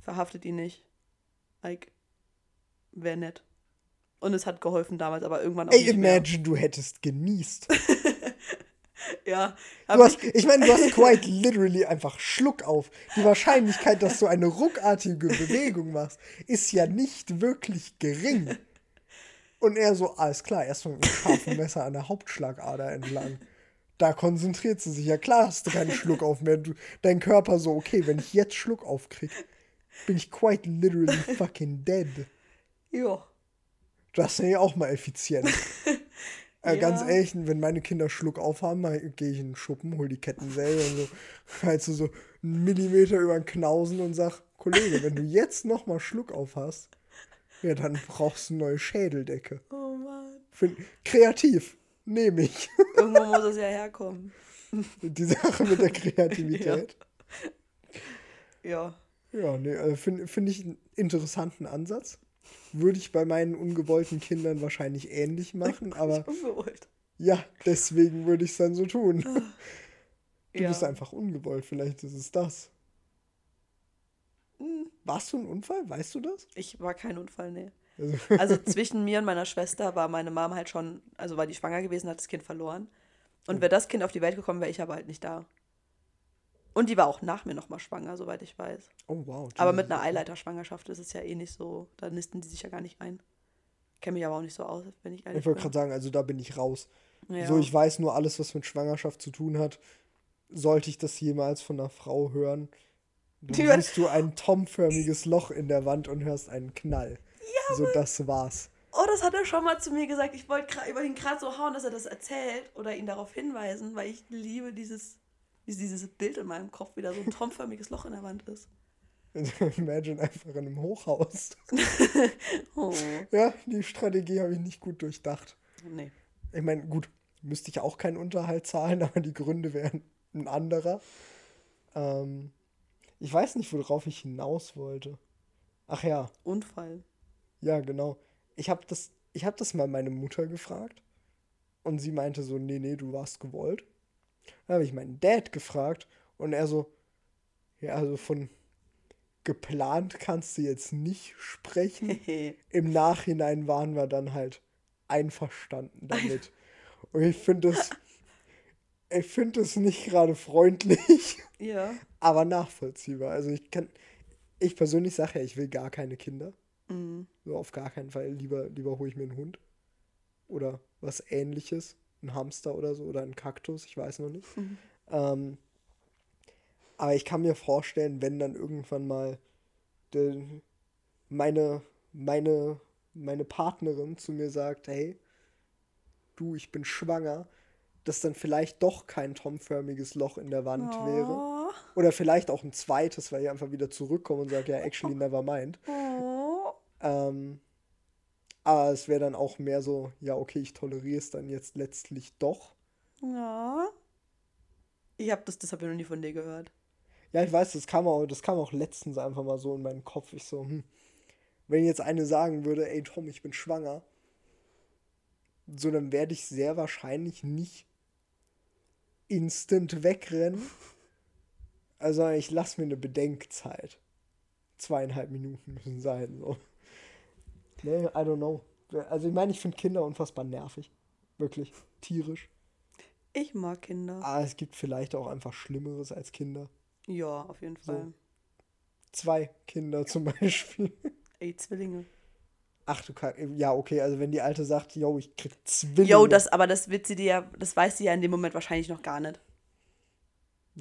verhaftet ihn nicht. Like, wäre nett. Und es hat geholfen damals, aber irgendwann auch Ey, nicht mehr. imagine, du hättest genießt. Ja, Du hast, ich, ich meine, du hast quite literally einfach Schluck auf. Die Wahrscheinlichkeit, dass du eine ruckartige Bewegung machst, ist ja nicht wirklich gering. Und er so, alles klar, erstmal mit einem scharfen Messer an der Hauptschlagader entlang. Da konzentriert sie sich. Ja klar hast du keinen Schluck auf mehr. Du, dein Körper so, okay, wenn ich jetzt Schluck aufkrieg, bin ich quite literally fucking dead. ja. Das ist ja auch mal effizient. Äh, Ganz Ja. ehrlich, wenn meine Kinder Schluck aufhaben, gehe ich in den Schuppen, hol die Kettensäge und so, halt so, so einen Millimeter über den Knausen und sag, Kollege, wenn du jetzt nochmal Schluck auf hast, ja, dann brauchst du eine neue Schädeldecke. Oh Mann. Find, kreativ, nehme ich. Irgendwo muss es ja herkommen. Die Sache mit der Kreativität. Ja. Ja, nee, äh, finde find ich einen interessanten Ansatz. Würde ich bei meinen ungewollten Kindern wahrscheinlich ähnlich machen, aber Ungewollt. ja, deswegen würde ich es dann so tun. Du ja. bist einfach ungewollt, vielleicht ist es das. Hm. Warst du ein Unfall? Weißt du das? Ich war kein Unfall, nee. Also, Also zwischen mir und meiner Schwester war meine Mom halt schon, also war die schwanger gewesen, hat das Kind verloren. Und wäre das Kind auf die Welt gekommen, wäre ich aber halt nicht da. Und die war auch nach mir nochmal schwanger, soweit ich weiß. oh wow. Aber mit einer Eileiterschwangerschaft ist es ja eh nicht so, da nisten die sich ja gar nicht ein. Kenne mich aber auch nicht so aus, wenn ich ehrlich Ich wollte gerade sagen, also da bin ich raus. Ja. So, ich weiß nur alles, was mit Schwangerschaft zu tun hat. Sollte ich das jemals von einer Frau hören, dann siehst du ein Tom-förmiges Loch in der Wand und hörst einen Knall. Ja, so, das war's. Oh, das hat er schon mal zu mir gesagt. Ich wollte über ihn gerade so hauen, dass er das erzählt oder ihn darauf hinweisen, weil ich liebe dieses, wie dieses Bild in meinem Kopf, wie da so ein turmförmiges Loch in der Wand ist. Imagine einfach in einem Hochhaus. Oh. Ja, die Strategie habe ich nicht gut durchdacht. Nee. Ich meine, gut, müsste ich auch keinen Unterhalt zahlen, aber die Gründe wären ein anderer. Ähm, ich weiß nicht, worauf ich hinaus wollte. Ach ja, Unfall. ja, genau. Ich habe das, ich hab das mal meine Mutter gefragt und sie meinte so, nee, nee, du warst gewollt. Dann habe ich meinen Dad gefragt und er so, ja, also von geplant kannst du jetzt nicht sprechen. Im Nachhinein waren wir dann halt einverstanden damit. Und ich finde es, ich finde es nicht gerade freundlich, ja. aber nachvollziehbar. Also ich kann, ich persönlich sage ja, ich will gar keine Kinder. Mhm. So auf gar keinen Fall. Lieber, lieber hole ich mir einen Hund. Oder was ähnliches. Ein Hamster oder so. Oder ein Kaktus, ich weiß noch nicht. Ähm, aber ich kann mir vorstellen, wenn dann irgendwann mal de, meine, meine, meine Partnerin zu mir sagt, hey, du, ich bin schwanger, dass dann vielleicht doch kein tomförmiges Loch in der Wand wäre. Oh. Oder vielleicht auch ein zweites, weil ich einfach wieder zurückkomme und sage, ja, actually never mind. Oh. Ähm, aber es wäre dann auch mehr so, ja, okay, ich toleriere es dann jetzt letztlich doch. Ja. Ich habe das, das habe ich noch nie von dir gehört. Ja, ich weiß, das kam auch, das kam auch letztens einfach mal so in meinen Kopf. Ich so, hm, wenn jetzt eine sagen würde, ey Tom, ich bin schwanger, so dann werde ich sehr wahrscheinlich nicht instant wegrennen. Also ich lasse mir eine Bedenkzeit. Zweieinhalb Minuten müssen sein. So. Nee, I don't know. Also ich meine, ich finde Kinder unfassbar nervig. Wirklich. Tierisch. Ich mag Kinder. Aber es gibt vielleicht auch einfach Schlimmeres als Kinder. Ja, auf jeden So. Fall. Zwei Kinder zum Beispiel. Ey, Zwillinge. Ach du Kack. Ja, okay, also wenn die Alte sagt, yo, ich krieg Zwillinge. Jo, das, aber das wird sie dir ja, das weiß sie ja in dem Moment wahrscheinlich noch gar nicht.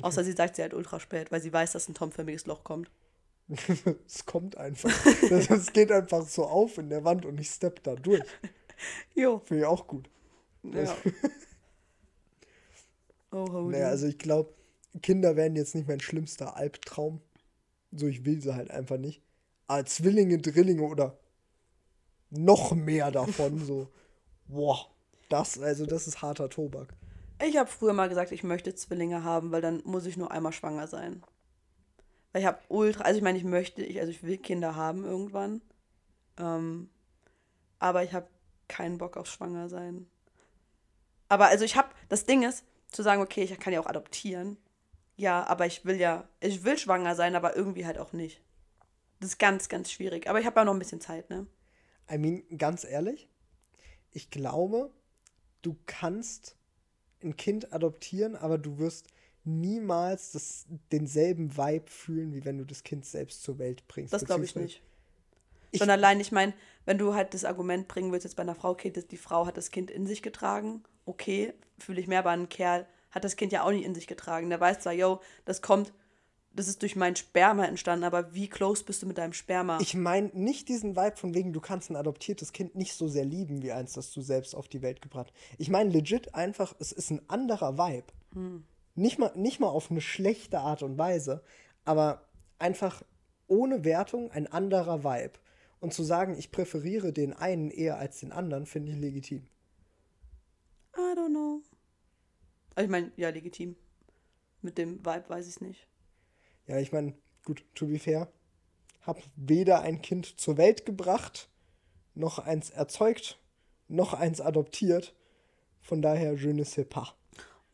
Außer sie sagt sie halt ultra spät, weil sie weiß, dass ein tomförmiges Loch kommt. es kommt einfach. Es geht einfach so auf in der Wand und ich stepp da durch. Jo. Finde ich auch gut. Ja. oh, holy. Naja, also ich glaube, Kinder werden jetzt nicht mein schlimmster Albtraum. So, ich will sie halt einfach nicht. Aber Zwillinge, Drillinge oder noch mehr davon, so, boah, das, also das ist harter Tobak. Ich habe früher mal gesagt, ich möchte Zwillinge haben, weil dann muss ich nur einmal schwanger sein. Weil ich habe ultra, also ich meine, ich möchte, ich, also ich will Kinder haben irgendwann. Ähm, aber ich habe keinen Bock auf Schwanger sein. Aber also ich habe, das Ding ist, zu sagen, okay, ich kann ja auch adoptieren. Ja, aber ich will ja, ich will schwanger sein, aber irgendwie halt auch nicht. Das ist ganz, ganz schwierig. Aber ich habe ja noch ein bisschen Zeit, ne? I mean, ganz ehrlich, ich glaube, du kannst ein Kind adoptieren, aber du wirst niemals das, denselben Vibe fühlen, wie wenn du das Kind selbst zur Welt bringst. Das glaube ich nicht. Ich- Schon allein, ich meine, wenn du halt das Argument bringen willst, jetzt bei einer Frau, okay, die Frau hat das Kind in sich getragen, okay, fühle ich mehr, aber ein Kerl hat das Kind ja auch nicht in sich getragen. Der weiß zwar, yo, das kommt, das ist durch mein Sperma entstanden, aber wie close bist du mit deinem Sperma? Ich meine nicht diesen Vibe von wegen, du kannst ein adoptiertes Kind nicht so sehr lieben wie eins, das du selbst auf die Welt gebracht. Ich meine legit einfach, es ist ein anderer Vibe. Nicht, mal, nicht mal auf eine schlechte Art und Weise, aber einfach ohne Wertung ein anderer Vibe. Und zu sagen, ich präferiere den einen eher als den anderen, finde ich legitim. I don't know. Also ich meine, ja, legitim. Mit dem Vibe weiß ich es nicht. Ja, ich meine, gut, to be fair, hab weder ein Kind zur Welt gebracht, noch eins erzeugt, noch eins adoptiert. Von daher, je ne sais pas.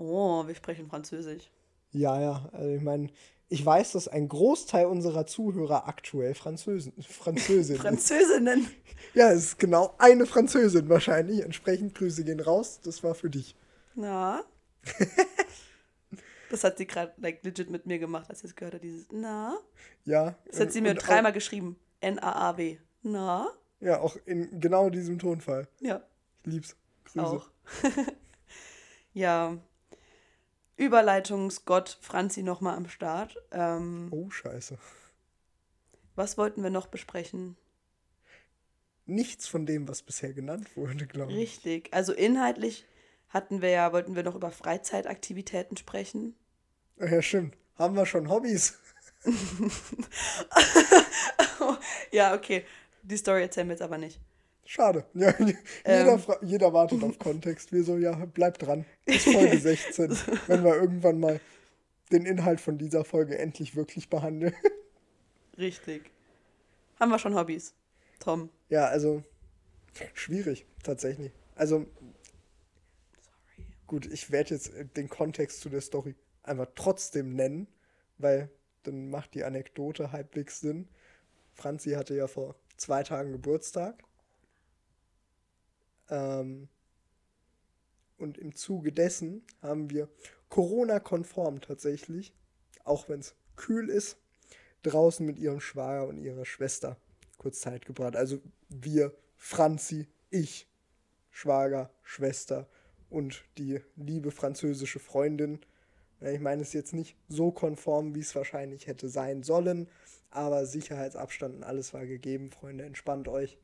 Oh, wir sprechen Französisch. Ja, ja, also ich meine, ich weiß, dass ein Großteil unserer Zuhörer aktuell Französen, Französin ist. Französinnen. Ja, es ist genau eine Französin wahrscheinlich. Entsprechend Grüße gehen raus. Das war für dich. Na? das hat sie gerade like, legit mit mir gemacht, als sie es gehört hat. Dieses Na? Ja. Das hat sie mir dreimal geschrieben. N-A-A-W. Na? Ja, auch in genau diesem Tonfall. Ja. Ich lieb's. Grüße. Auch. ja. Überleitungsgott Franzi nochmal am Start. Ähm, Oh, scheiße. was wollten wir noch besprechen? Nichts von dem, was bisher genannt wurde, glaube ich. Richtig. Also inhaltlich hatten wir ja, wollten wir noch über Freizeitaktivitäten sprechen. Ah Ja, stimmt. Haben wir schon Hobbys? Ja, okay. Die Story erzählen wir jetzt aber nicht. Schade. Ja, jeder, Ähm. jeder wartet auf Kontext. Wir so, ja, bleib dran. Bis Folge 16, wenn wir irgendwann mal den Inhalt von dieser Folge endlich wirklich behandeln. Richtig. Haben wir schon Hobbys? Tom. Ja, also schwierig, tatsächlich. Also Sorry. gut, ich werde jetzt den Kontext zu der Story einfach trotzdem nennen, weil dann macht die Anekdote halbwegs Sinn. Franzi hatte ja vor zwei Tagen Geburtstag. Ähm, und im Zuge dessen haben wir Corona-konform tatsächlich, auch wenn es kühl ist, draußen mit ihrem Schwager und ihrer Schwester kurz Zeit gebracht. Also wir, Franzi, ich, Schwager, Schwester und die liebe französische Freundin. Ich meine, es ist jetzt nicht so konform, wie es wahrscheinlich hätte sein sollen, aber Sicherheitsabstand und alles war gegeben. Freunde, entspannt euch.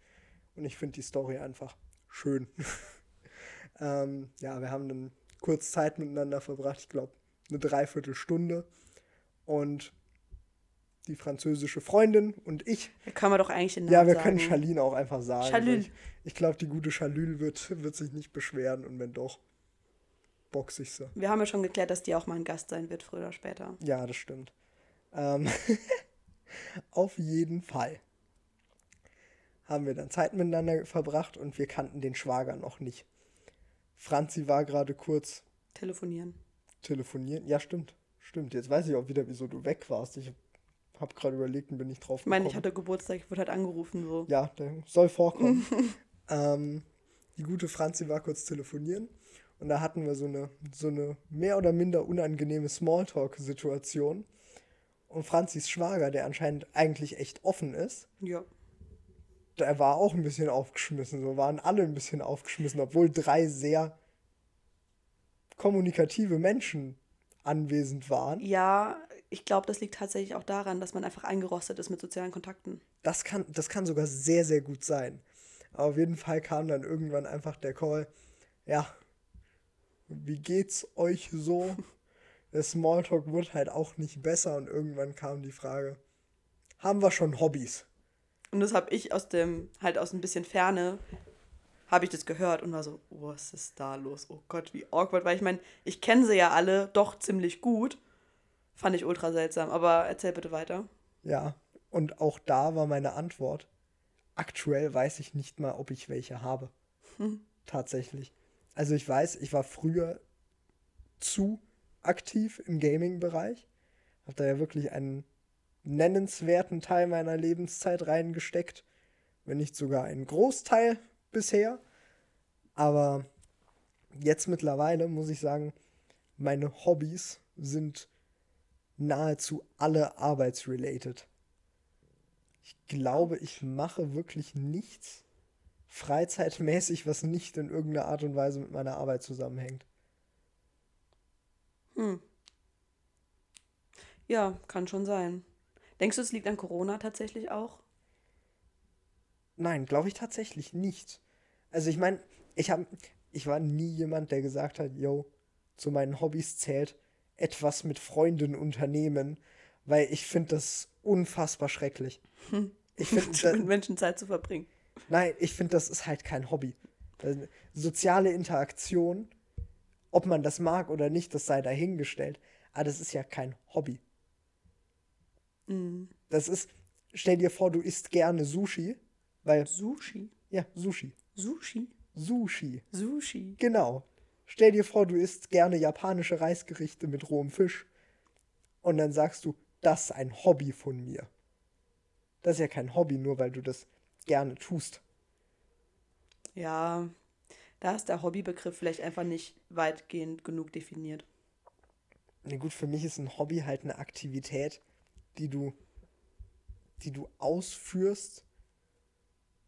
Und ich finde die Story einfach schön. ähm, ja, wir haben dann kurz Zeit miteinander verbracht, ich glaube eine Dreiviertelstunde. Und die französische Freundin und ich Da kann man doch eigentlich den Namen ja, wir sagen. können Charlene auch einfach sagen. Chalül. Ich, ich glaube, die gute Chalül wird, wird sich nicht beschweren und wenn doch, box ich sie. Wir haben ja schon geklärt, dass die auch mal ein Gast sein wird, früher oder später. Ja, das stimmt. Ähm, auf jeden Fall haben wir dann Zeit miteinander verbracht und wir kannten den Schwager noch nicht. Franzi war gerade kurz Telefonieren. telefonieren. Ja, stimmt. Stimmt. Jetzt weiß ich auch wieder, wieso du weg warst. Ich habe gerade überlegt und bin nicht drauf Ich meine, ich gekommen. hatte Geburtstag, ich wurde halt angerufen, so. Ja, der soll vorkommen. ähm, die gute Franzi war kurz telefonieren und da hatten wir so eine, so eine mehr oder minder unangenehme Smalltalk-Situation. Und Franzis Schwager, der anscheinend eigentlich echt offen ist, Ja. Der war auch ein bisschen aufgeschmissen. So waren alle ein bisschen aufgeschmissen, obwohl drei sehr kommunikative Menschen anwesend waren. Ja, ich glaube, das liegt tatsächlich auch daran, dass man einfach eingerostet ist mit sozialen Kontakten. Das kann, das kann sogar sehr, sehr gut sein. Aber auf jeden Fall kam dann irgendwann einfach der Call, ja, wie geht's euch so? Der Smalltalk wurde halt auch nicht besser und irgendwann kam die Frage, haben wir schon Hobbys? Und das habe ich aus dem, halt aus ein bisschen Ferne, habe ich das gehört und war so, oh, was ist da los? Oh Gott, wie awkward. Weil ich meine, ich kenne sie ja alle doch ziemlich gut. Fand ich ultra seltsam. Aber erzähl bitte weiter. Ja, und auch da war meine Antwort, aktuell weiß ich nicht mal, ob ich welche habe. Tatsächlich. Also ich weiß, ich war früher zu aktiv im Gaming-Bereich. Habe da ja wirklich einen nennenswerten Teil meiner Lebenszeit reingesteckt. Wenn nicht sogar einen Großteil bisher. Aber jetzt mittlerweile muss ich sagen, meine Hobbys sind nahezu alle arbeitsrelated. Ich glaube, ich mache wirklich nichts freizeitmäßig, was nicht in irgendeiner Art und Weise mit meiner Arbeit zusammenhängt. Hm. Ja, kann schon sein. Denkst du, es liegt an Corona tatsächlich auch? Nein, glaube ich tatsächlich nicht. Also ich meine, ich habe, ich war nie jemand, der gesagt hat, yo, zu meinen Hobbys zählt etwas mit Freunden unternehmen, weil ich finde das unfassbar schrecklich. Ich finde, mit Menschen Zeit zu verbringen. Nein, ich finde, das ist halt kein Hobby. Soziale Interaktion, ob man das mag oder nicht, das sei dahingestellt. Aber das ist ja kein Hobby. Mhm. Das ist, stell dir vor, du isst gerne Sushi, weil, Sushi. ja, Sushi. Sushi. Sushi. Sushi. Genau. Stell dir vor, du isst gerne japanische Reisgerichte mit rohem Fisch. Und dann sagst du, das ist ein Hobby von mir. Das ist ja kein Hobby, nur weil du das gerne tust. Ja, da ist der Hobbybegriff vielleicht einfach nicht weitgehend genug definiert. Na gut, für mich ist ein Hobby halt eine Aktivität, die du, die du ausführst,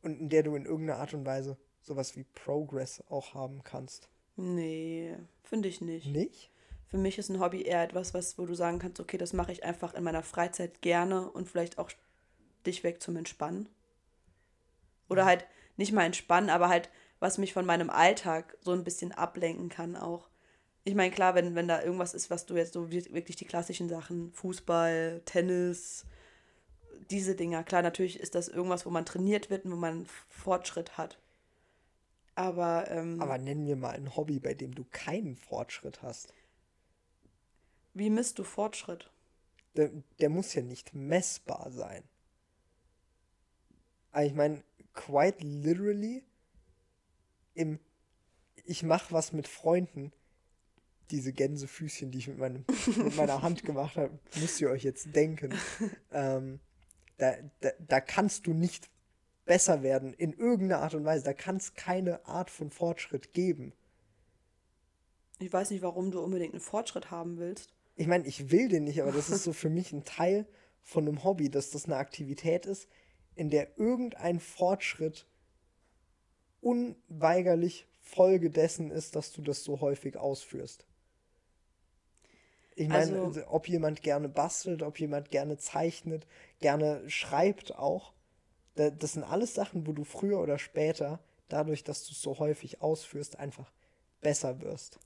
und in der du in irgendeiner Art und Weise sowas wie Progress auch haben kannst. Nee, finde ich nicht. Nicht? Für mich ist ein Hobby eher etwas, was, wo du sagen kannst, okay, das mache ich einfach in meiner Freizeit gerne und vielleicht auch dich weg zum Entspannen. Oder halt nicht mal entspannen, aber halt, was mich von meinem Alltag so ein bisschen ablenken kann auch. Ich meine, klar, wenn, wenn da irgendwas ist, was du jetzt so wirklich die klassischen Sachen, Fußball, Tennis, diese Dinger, klar, natürlich ist das irgendwas, wo man trainiert wird und wo man Fortschritt hat. Aber, ähm, Aber nennen wir mal ein Hobby, bei dem du keinen Fortschritt hast. Wie misst du Fortschritt? Der, der muss ja nicht messbar sein. Aber ich meine, quite literally, im ich mache was mit Freunden, diese Gänsefüßchen, die ich mit, meinem, mit meiner Hand gemacht habe, müsst ihr euch jetzt denken. Ähm, da, da, da kannst du nicht besser werden in irgendeiner Art und Weise. Da kann es keine Art von Fortschritt geben. Ich weiß nicht, warum du unbedingt einen Fortschritt haben willst. Ich meine, ich will den nicht, aber das ist so für mich ein Teil von einem Hobby, dass das eine Aktivität ist, in der irgendein Fortschritt unweigerlich Folge dessen ist, dass du das so häufig ausführst. Ich meine, also, ob jemand gerne bastelt, ob jemand gerne zeichnet, gerne schreibt auch, das sind alles Sachen, wo du früher oder später, dadurch, dass du es so häufig ausführst, einfach besser wirst.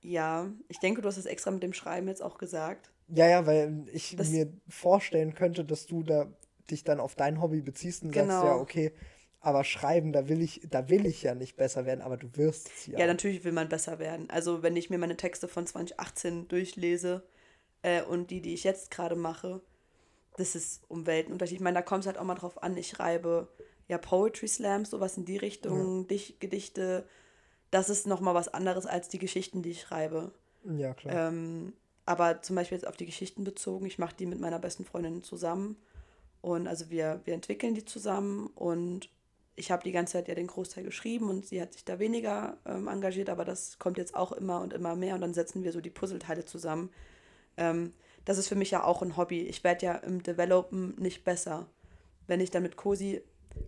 Ja, ich denke, du hast es extra mit dem Schreiben jetzt auch gesagt. Ja, ja, weil ich das mir vorstellen könnte, dass du da dich dann auf dein Hobby beziehst und genau. sagst, ja, okay, aber schreiben, da will ich, da will ich ja nicht besser werden, aber du wirst es ja. Ja, natürlich will man besser werden. Also wenn ich mir meine Texte von 2018 durchlese äh, und die, die ich jetzt gerade mache, das ist um Welten unterschiedlich. Ich meine, da kommt es halt auch mal drauf an, ich schreibe ja Poetry Slams, sowas in die Richtung, ja. Dich, Gedichte. Das ist nochmal was anderes als die Geschichten, die ich schreibe. Ja, klar. Ähm, aber zum Beispiel jetzt auf die Geschichten bezogen, ich mache die mit meiner besten Freundin zusammen. Und also wir, wir entwickeln die zusammen und ich habe die ganze Zeit ja den Großteil geschrieben und sie hat sich da weniger ähm, engagiert, aber das kommt jetzt auch immer und immer mehr und dann setzen wir so die Puzzleteile zusammen. Ähm, das ist für mich ja auch ein Hobby. Ich werde ja im Developen nicht besser. Wenn ich dann mit Cosi.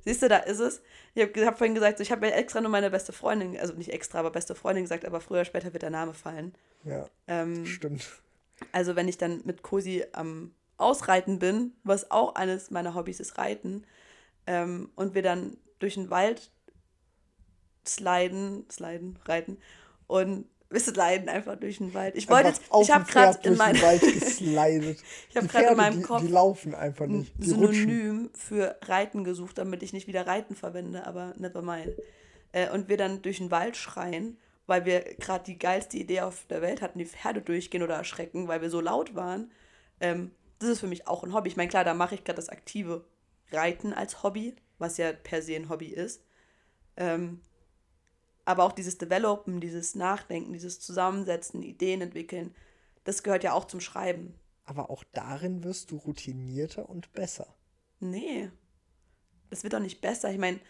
Siehst du, da ist es. Ich habe hab vorhin gesagt, ich habe mir extra nur meine beste Freundin, also nicht extra, aber beste Freundin gesagt, aber früher oder später wird der Name fallen. Ja. Ähm, stimmt. Also, wenn ich dann mit Cosi am Ausreiten bin, was auch eines meiner Hobbys ist, Reiten, ähm, und wir dann durch den Wald sliden, sliden, reiten und bisschen leiden einfach durch den Wald. Ich wollte jetzt, ich habe gerade in meinem ich habe gerade in meinem die, Kopf die laufen einfach nicht. Die Synonym rutschen. für Reiten gesucht, damit ich nicht wieder Reiten verwende, aber never mind. Äh, und wir dann durch den Wald schreien, weil wir gerade die geilste Idee auf der Welt hatten, die Pferde durchgehen oder erschrecken, weil wir so laut waren. Ähm, das ist für mich auch ein Hobby. Ich meine, klar, da mache ich gerade das aktive Reiten als Hobby, was ja per se ein Hobby ist. Ähm, aber auch dieses Developen, dieses Nachdenken, dieses Zusammensetzen, Ideen entwickeln, das gehört ja auch zum Schreiben. Aber auch darin wirst du routinierter und besser. Nee. Das wird doch nicht besser. Ich meine.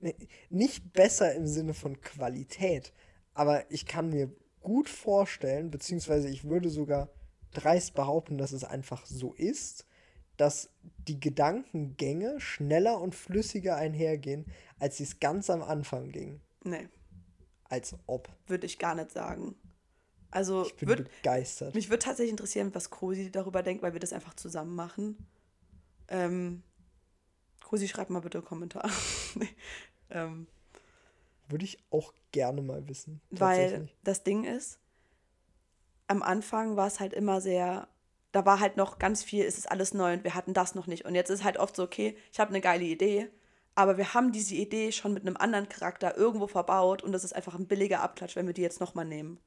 Nee, nicht besser im Sinne von Qualität. Aber ich kann mir gut vorstellen, beziehungsweise ich würde sogar dreist behaupten, dass es einfach so ist, dass die Gedankengänge schneller und flüssiger einhergehen, als sie es ganz am Anfang ging. Nee. Als ob. Würde ich gar nicht sagen. Also ich bin würd, begeistert. Mich würde tatsächlich interessieren, was Cosi darüber denkt, weil wir das einfach zusammen machen. Ähm, Cosi, schreib mal bitte einen Kommentar. ähm, würde ich auch gerne mal wissen. Weil das Ding ist, am Anfang war es halt immer sehr, da war halt noch ganz viel, es ist alles neu und wir hatten das noch nicht. Und jetzt ist halt oft so, okay, ich habe eine geile Idee, aber wir haben diese Idee schon mit einem anderen Charakter irgendwo verbaut und das ist einfach ein billiger Abklatsch, wenn wir die jetzt nochmal nehmen.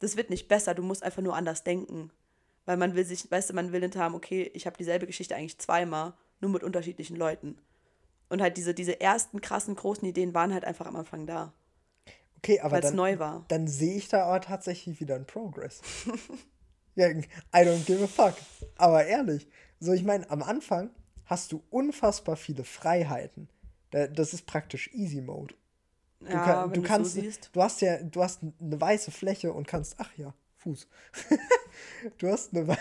Das wird nicht besser, du musst einfach nur anders denken. Weil man will sich, weißt du, man will nicht haben, okay, ich habe dieselbe Geschichte eigentlich zweimal, nur mit unterschiedlichen Leuten. Und halt diese, diese ersten krassen, großen Ideen waren halt einfach am Anfang da. Okay, aber dann, neu war. dann sehe ich da aber tatsächlich wieder einen Progress. ja, I don't give a fuck. Aber ehrlich, so ich meine, am Anfang hast du unfassbar viele Freiheiten. Das ist praktisch Easy Mode. Du, ja, kann, du kannst, so du hast ja, du hast eine weiße Fläche und kannst, ach ja, Fuß. du hast eine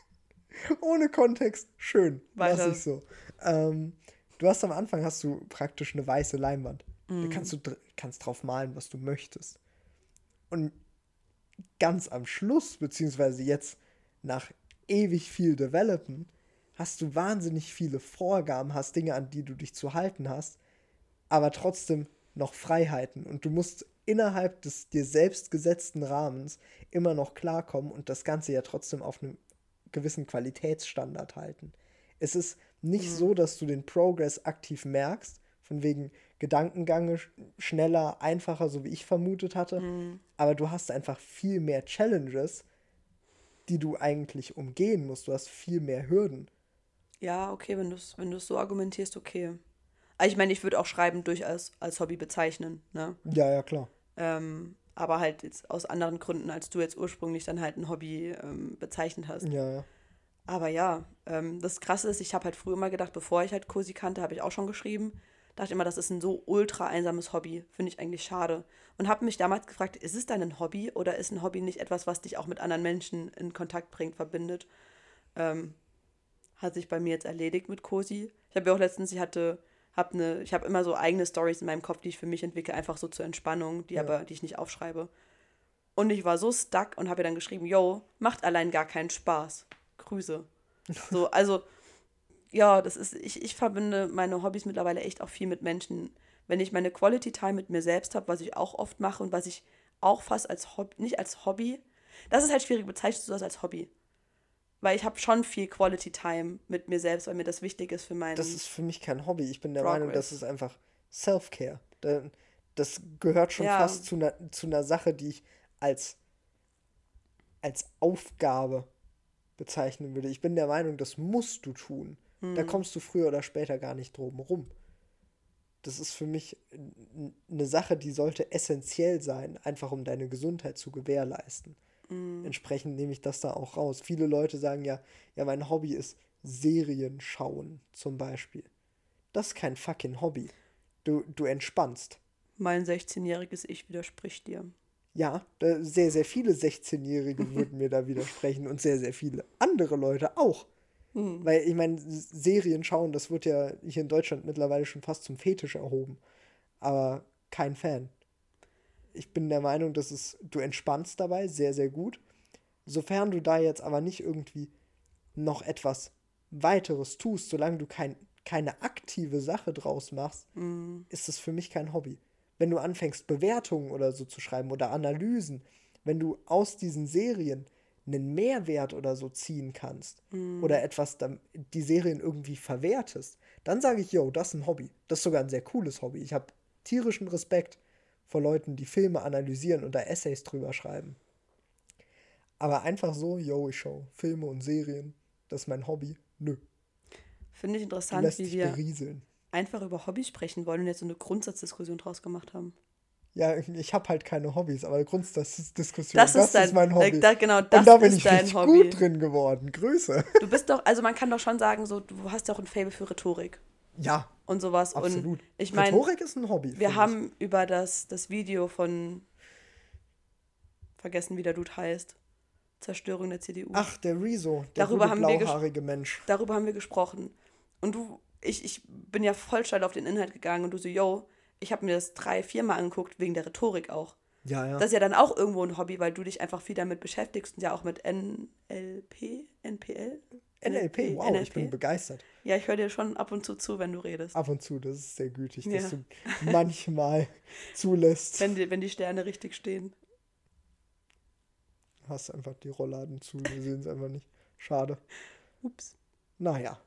ohne Kontext, schön, Weiter. ich so. Ähm, du hast am Anfang hast du praktisch eine weiße Leinwand. Da kannst du kannst drauf malen, was du möchtest. Und ganz am Schluss, beziehungsweise jetzt nach ewig viel Developen, hast du wahnsinnig viele Vorgaben, hast Dinge, an die du dich zu halten hast, aber trotzdem noch Freiheiten. Und du musst innerhalb des dir selbst gesetzten Rahmens immer noch klarkommen und das Ganze ja trotzdem auf einem gewissen Qualitätsstandard halten. Es ist nicht so, dass du den Progress aktiv merkst, von wegen Gedankengange sch- schneller, einfacher, so wie ich vermutet hatte, aber du hast einfach viel mehr Challenges, die du eigentlich umgehen musst. Du hast viel mehr Hürden. Ja, okay, wenn du es wenn du's so argumentierst, okay. Aber ich meine, ich würde auch Schreiben durchaus als Hobby bezeichnen, ne? Ja, ja, klar. Ähm, aber halt jetzt aus anderen Gründen, als du jetzt ursprünglich dann halt ein Hobby ähm, bezeichnet hast. Ja, ja. Aber ja, ähm, das Krasse ist, ich habe halt früher immer gedacht, bevor ich halt Cosi kannte, habe ich auch schon geschrieben. Dachte immer, das ist ein so ultra einsames Hobby. Finde ich eigentlich schade. Und habe mich damals gefragt, ist es dann ein Hobby oder ist ein Hobby nicht etwas, was dich auch mit anderen Menschen in Kontakt bringt, verbindet? Ähm, hat sich bei mir jetzt erledigt mit Cosi. Ich habe ja auch letztens, ich hatte, habe eine, ich habe immer so eigene Stories in meinem Kopf, die ich für mich entwickle, einfach so zur Entspannung, die aber, die ich nicht aufschreibe. Und ich war so stuck und habe ihr dann geschrieben, yo, macht allein gar keinen Spaß. Grüße. So, also, ja, das ist, ich, ich verbinde meine Hobbys mittlerweile echt auch viel mit Menschen. Wenn ich meine Quality Time mit mir selbst habe, was ich auch oft mache und was ich auch fast als Hobby, nicht als Hobby, das ist halt schwierig, bezeichnest du das als Hobby? Weil ich habe schon viel Quality Time mit mir selbst, weil mir das wichtig ist für meinen. Das ist für mich kein Hobby. Ich bin der Progress. Meinung, das ist einfach Self-Care. Da- Das gehört schon Ja. fast zu einer, zu einer Sache, die ich als, als Aufgabe bezeichnen würde. Ich bin der Meinung, das musst du tun. Da Hm. kommst du früher oder später gar nicht drum rum. Das ist für mich eine Sache, die sollte essentiell sein, einfach um deine Gesundheit zu gewährleisten. Hm. Entsprechend nehme ich das da auch raus. Viele Leute sagen ja, ja, mein Hobby ist Serien schauen, zum Beispiel. Das ist kein fucking Hobby. Du, du entspannst. mein 16-jähriges Ich widerspricht dir. Ja, sehr, sehr viele 16-Jährige würden mir da widersprechen und sehr, sehr viele andere Leute auch. Weil ich meine, Serien schauen, das wird ja hier in Deutschland mittlerweile schon fast zum Fetisch erhoben. Aber kein Fan. Ich bin der Meinung, dass es, du entspannst dabei sehr, sehr gut. Sofern du da jetzt aber nicht irgendwie noch etwas weiteres tust, solange du kein, keine aktive Sache draus machst, ist es für mich kein Hobby. Wenn du anfängst, Bewertungen oder so zu schreiben oder Analysen, wenn du aus diesen Serien einen Mehrwert oder so ziehen kannst oder etwas, die Serien irgendwie verwertest, dann sage ich, yo, das ist ein Hobby. Das ist sogar ein sehr cooles Hobby. Ich habe tierischen Respekt vor Leuten, die Filme analysieren und da Essays drüber schreiben. Aber einfach so, yo, ich schaue Filme und Serien, das ist mein Hobby. Nö, Finde ich interessant, wie wir berieseln. einfach über Hobbys sprechen wollen und jetzt so eine Grundsatzdiskussion draus gemacht haben. Ja, ich habe halt keine Hobbys, aber Grundsatzdiskussion, Das das, ist dein- ist mein Hobby. da- genau, das Und da bin ich richtig Hobby. gut drin geworden. Grüße. Du bist doch, also man kann doch schon sagen, so, du hast ja auch ein Faible für Rhetorik Ja, und sowas. absolut. Und ich meine, Rhetorik ist ein Hobby. wir haben über das, das Video von, vergessen wie der Dude heißt, Zerstörung der CDU. Ich. Ach, der Rezo, der Darüber haben wir blauhaarige Mensch. Darüber haben wir gesprochen. Und du, ich, ich bin ja voll steil auf den Inhalt gegangen und du so, yo, ich habe mir das drei, viermal angeguckt, wegen der Rhetorik auch. Ja, ja. Das ist ja dann auch irgendwo ein Hobby, weil du dich einfach viel damit beschäftigst und ja auch mit NLP, NPL? NLP, wow, ich bin begeistert. Ja, ich höre dir schon ab und zu zu, wenn du redest. Ab und zu, das ist sehr gütig, Ja. dass du manchmal zulässt. Wenn die, wenn die Sterne richtig stehen. Hast einfach die Rollladen zu, wir sehen es einfach nicht. Schade. Ups. Naja.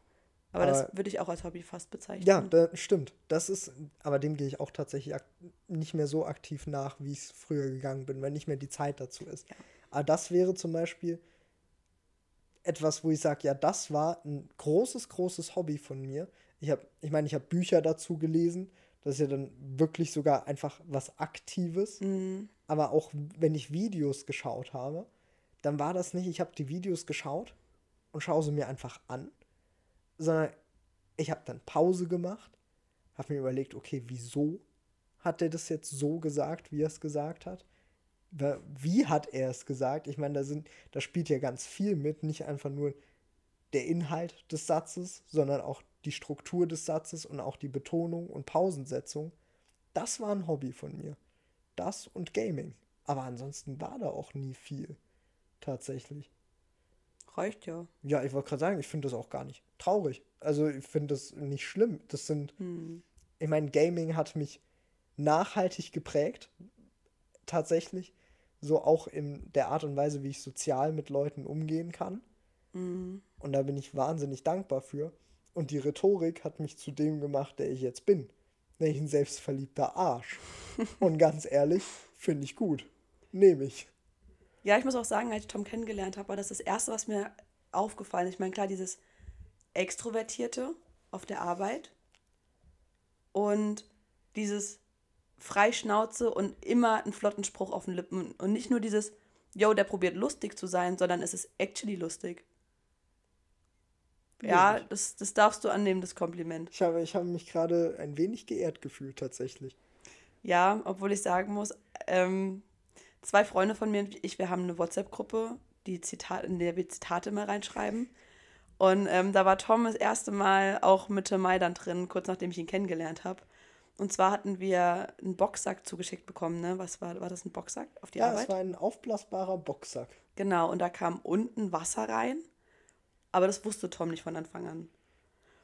Aber, das Aber- würde ich auch als Hobby fast bezeichnen. Ja, das stimmt. Das ist, aber dem gehe ich auch tatsächlich nicht mehr so aktiv nach, wie ich es früher gegangen bin, weil nicht mehr die Zeit dazu ist. Ja. Aber das wäre zum Beispiel etwas, wo ich sage, ja, das war ein großes, großes Hobby von mir. Ich habe, ich meine, ich habe Bücher dazu gelesen. Das ist ja dann wirklich sogar einfach was Aktives. Mhm. Aber auch wenn ich Videos geschaut habe, dann war das nicht, ich habe die Videos geschaut und schaue sie mir einfach an, sondern ich habe dann Pause gemacht, habe mir überlegt, okay, wieso hat er das jetzt so gesagt, wie er es gesagt hat? Wie hat er es gesagt? Ich meine, da sind, da spielt ja ganz viel mit, nicht einfach nur der Inhalt des Satzes, sondern auch die Struktur des Satzes und auch die Betonung und Pausensetzung, das war ein Hobby von mir. Das und Gaming. Aber ansonsten war da auch nie viel. Tatsächlich. Reicht ja. Ja, ich wollte gerade sagen, ich finde das auch gar nicht traurig. Also ich finde das nicht schlimm. Das sind, Hm. ich meine, Gaming hat mich nachhaltig geprägt. Tatsächlich. So auch in der Art und Weise, wie ich sozial mit Leuten umgehen kann. Mhm. Und da bin ich wahnsinnig dankbar für. Und die Rhetorik hat mich zu dem gemacht, der ich jetzt bin. Nämlich ein selbstverliebter Arsch. Und ganz ehrlich, finde ich gut. Nehme ich. Ja, ich muss auch sagen, als ich Tom kennengelernt habe, war das das Erste, was mir aufgefallen ist. Ich meine, klar, dieses Extrovertierte auf der Arbeit und dieses Freischnauze und immer einen flotten Spruch auf den Lippen. Und nicht nur dieses, yo, der probiert lustig zu sein, sondern es ist actually lustig. Ja, das, das darfst du annehmen, das Kompliment. Ich habe, ich habe mich gerade ein wenig geehrt gefühlt, tatsächlich. Ja, obwohl ich sagen muss, ähm, zwei Freunde von mir und ich, wir haben eine WhatsApp-Gruppe, die Zitat, in der wir Zitate mal reinschreiben. Und ähm, da war Tom das erste Mal auch Mitte Mai dann drin, kurz nachdem ich ihn kennengelernt habe. Und zwar hatten wir einen Boxsack zugeschickt bekommen, ne? Was war, war das ein Boxsack auf die Ja, Arbeit? es war ein aufblasbarer Boxsack. Genau, und da kam unten Wasser rein. Aber das wusste Tom nicht von Anfang an.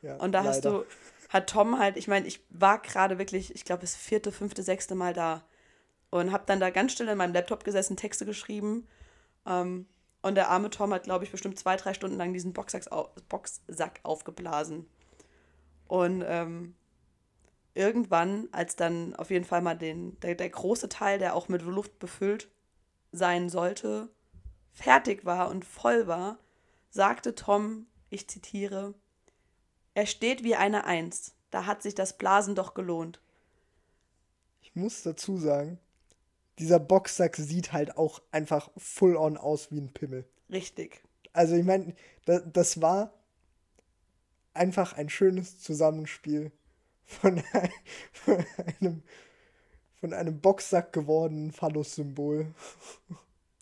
Ja, Und da hast leider. du, hat Tom halt, ich meine, ich war gerade wirklich, ich glaube, das vierte, fünfte, sechste Mal da und habe dann da ganz still in meinem Laptop gesessen, Texte geschrieben. Ähm, und der arme Tom hat, glaube ich, bestimmt zwei, drei Stunden lang diesen Boxsack, au Boxsack aufgeblasen. Und ähm, irgendwann, als dann auf jeden Fall mal den, der, der große Teil, der auch mit Luft befüllt sein sollte, fertig war und voll war, sagte Tom, ich zitiere, er steht wie eine Eins. Da hat sich das Blasen doch gelohnt. Ich muss dazu sagen, dieser Boxsack sieht halt auch einfach full on aus wie ein Pimmel. Richtig. Also ich meine, das, das war einfach ein schönes Zusammenspiel von, ein, von einem von einem Boxsack gewordenen Phallus-Symbol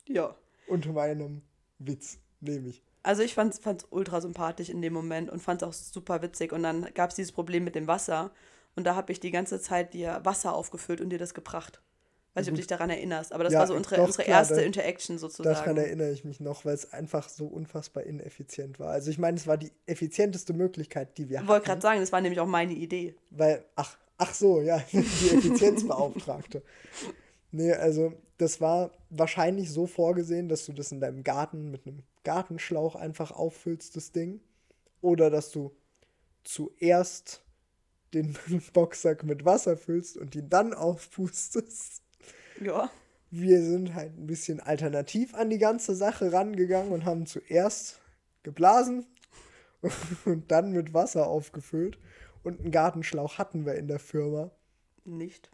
Ja. und meinem Witz, nehme ich. Also ich fand's, fand's ultra sympathisch in dem Moment und fand's auch super witzig. Und dann gab es dieses Problem mit dem Wasser. Und da habe ich die ganze Zeit dir Wasser aufgefüllt und dir das gebracht. Weiß nicht, ob du dich daran erinnerst, aber das Ja, war so unsere, doch, unsere klar, erste Interaction Daran sozusagen. erinnere ich mich noch, weil es einfach so unfassbar ineffizient war. Also ich meine, es war die effizienteste Möglichkeit, die wir Ich wollte hatten. gerade sagen, das war nämlich auch meine Idee. Weil, ach, ach so, ja, die Effizienzbeauftragte. Nee, also das war wahrscheinlich so vorgesehen, dass du das in deinem Garten mit einem Gartenschlauch einfach auffüllst, das Ding. Oder dass du zuerst den Boxsack mit Wasser füllst und ihn dann aufpustest. Ja. Wir sind halt ein bisschen alternativ an die ganze Sache rangegangen und haben zuerst geblasen und dann mit Wasser aufgefüllt. Und einen Gartenschlauch hatten wir in der Firma Nicht.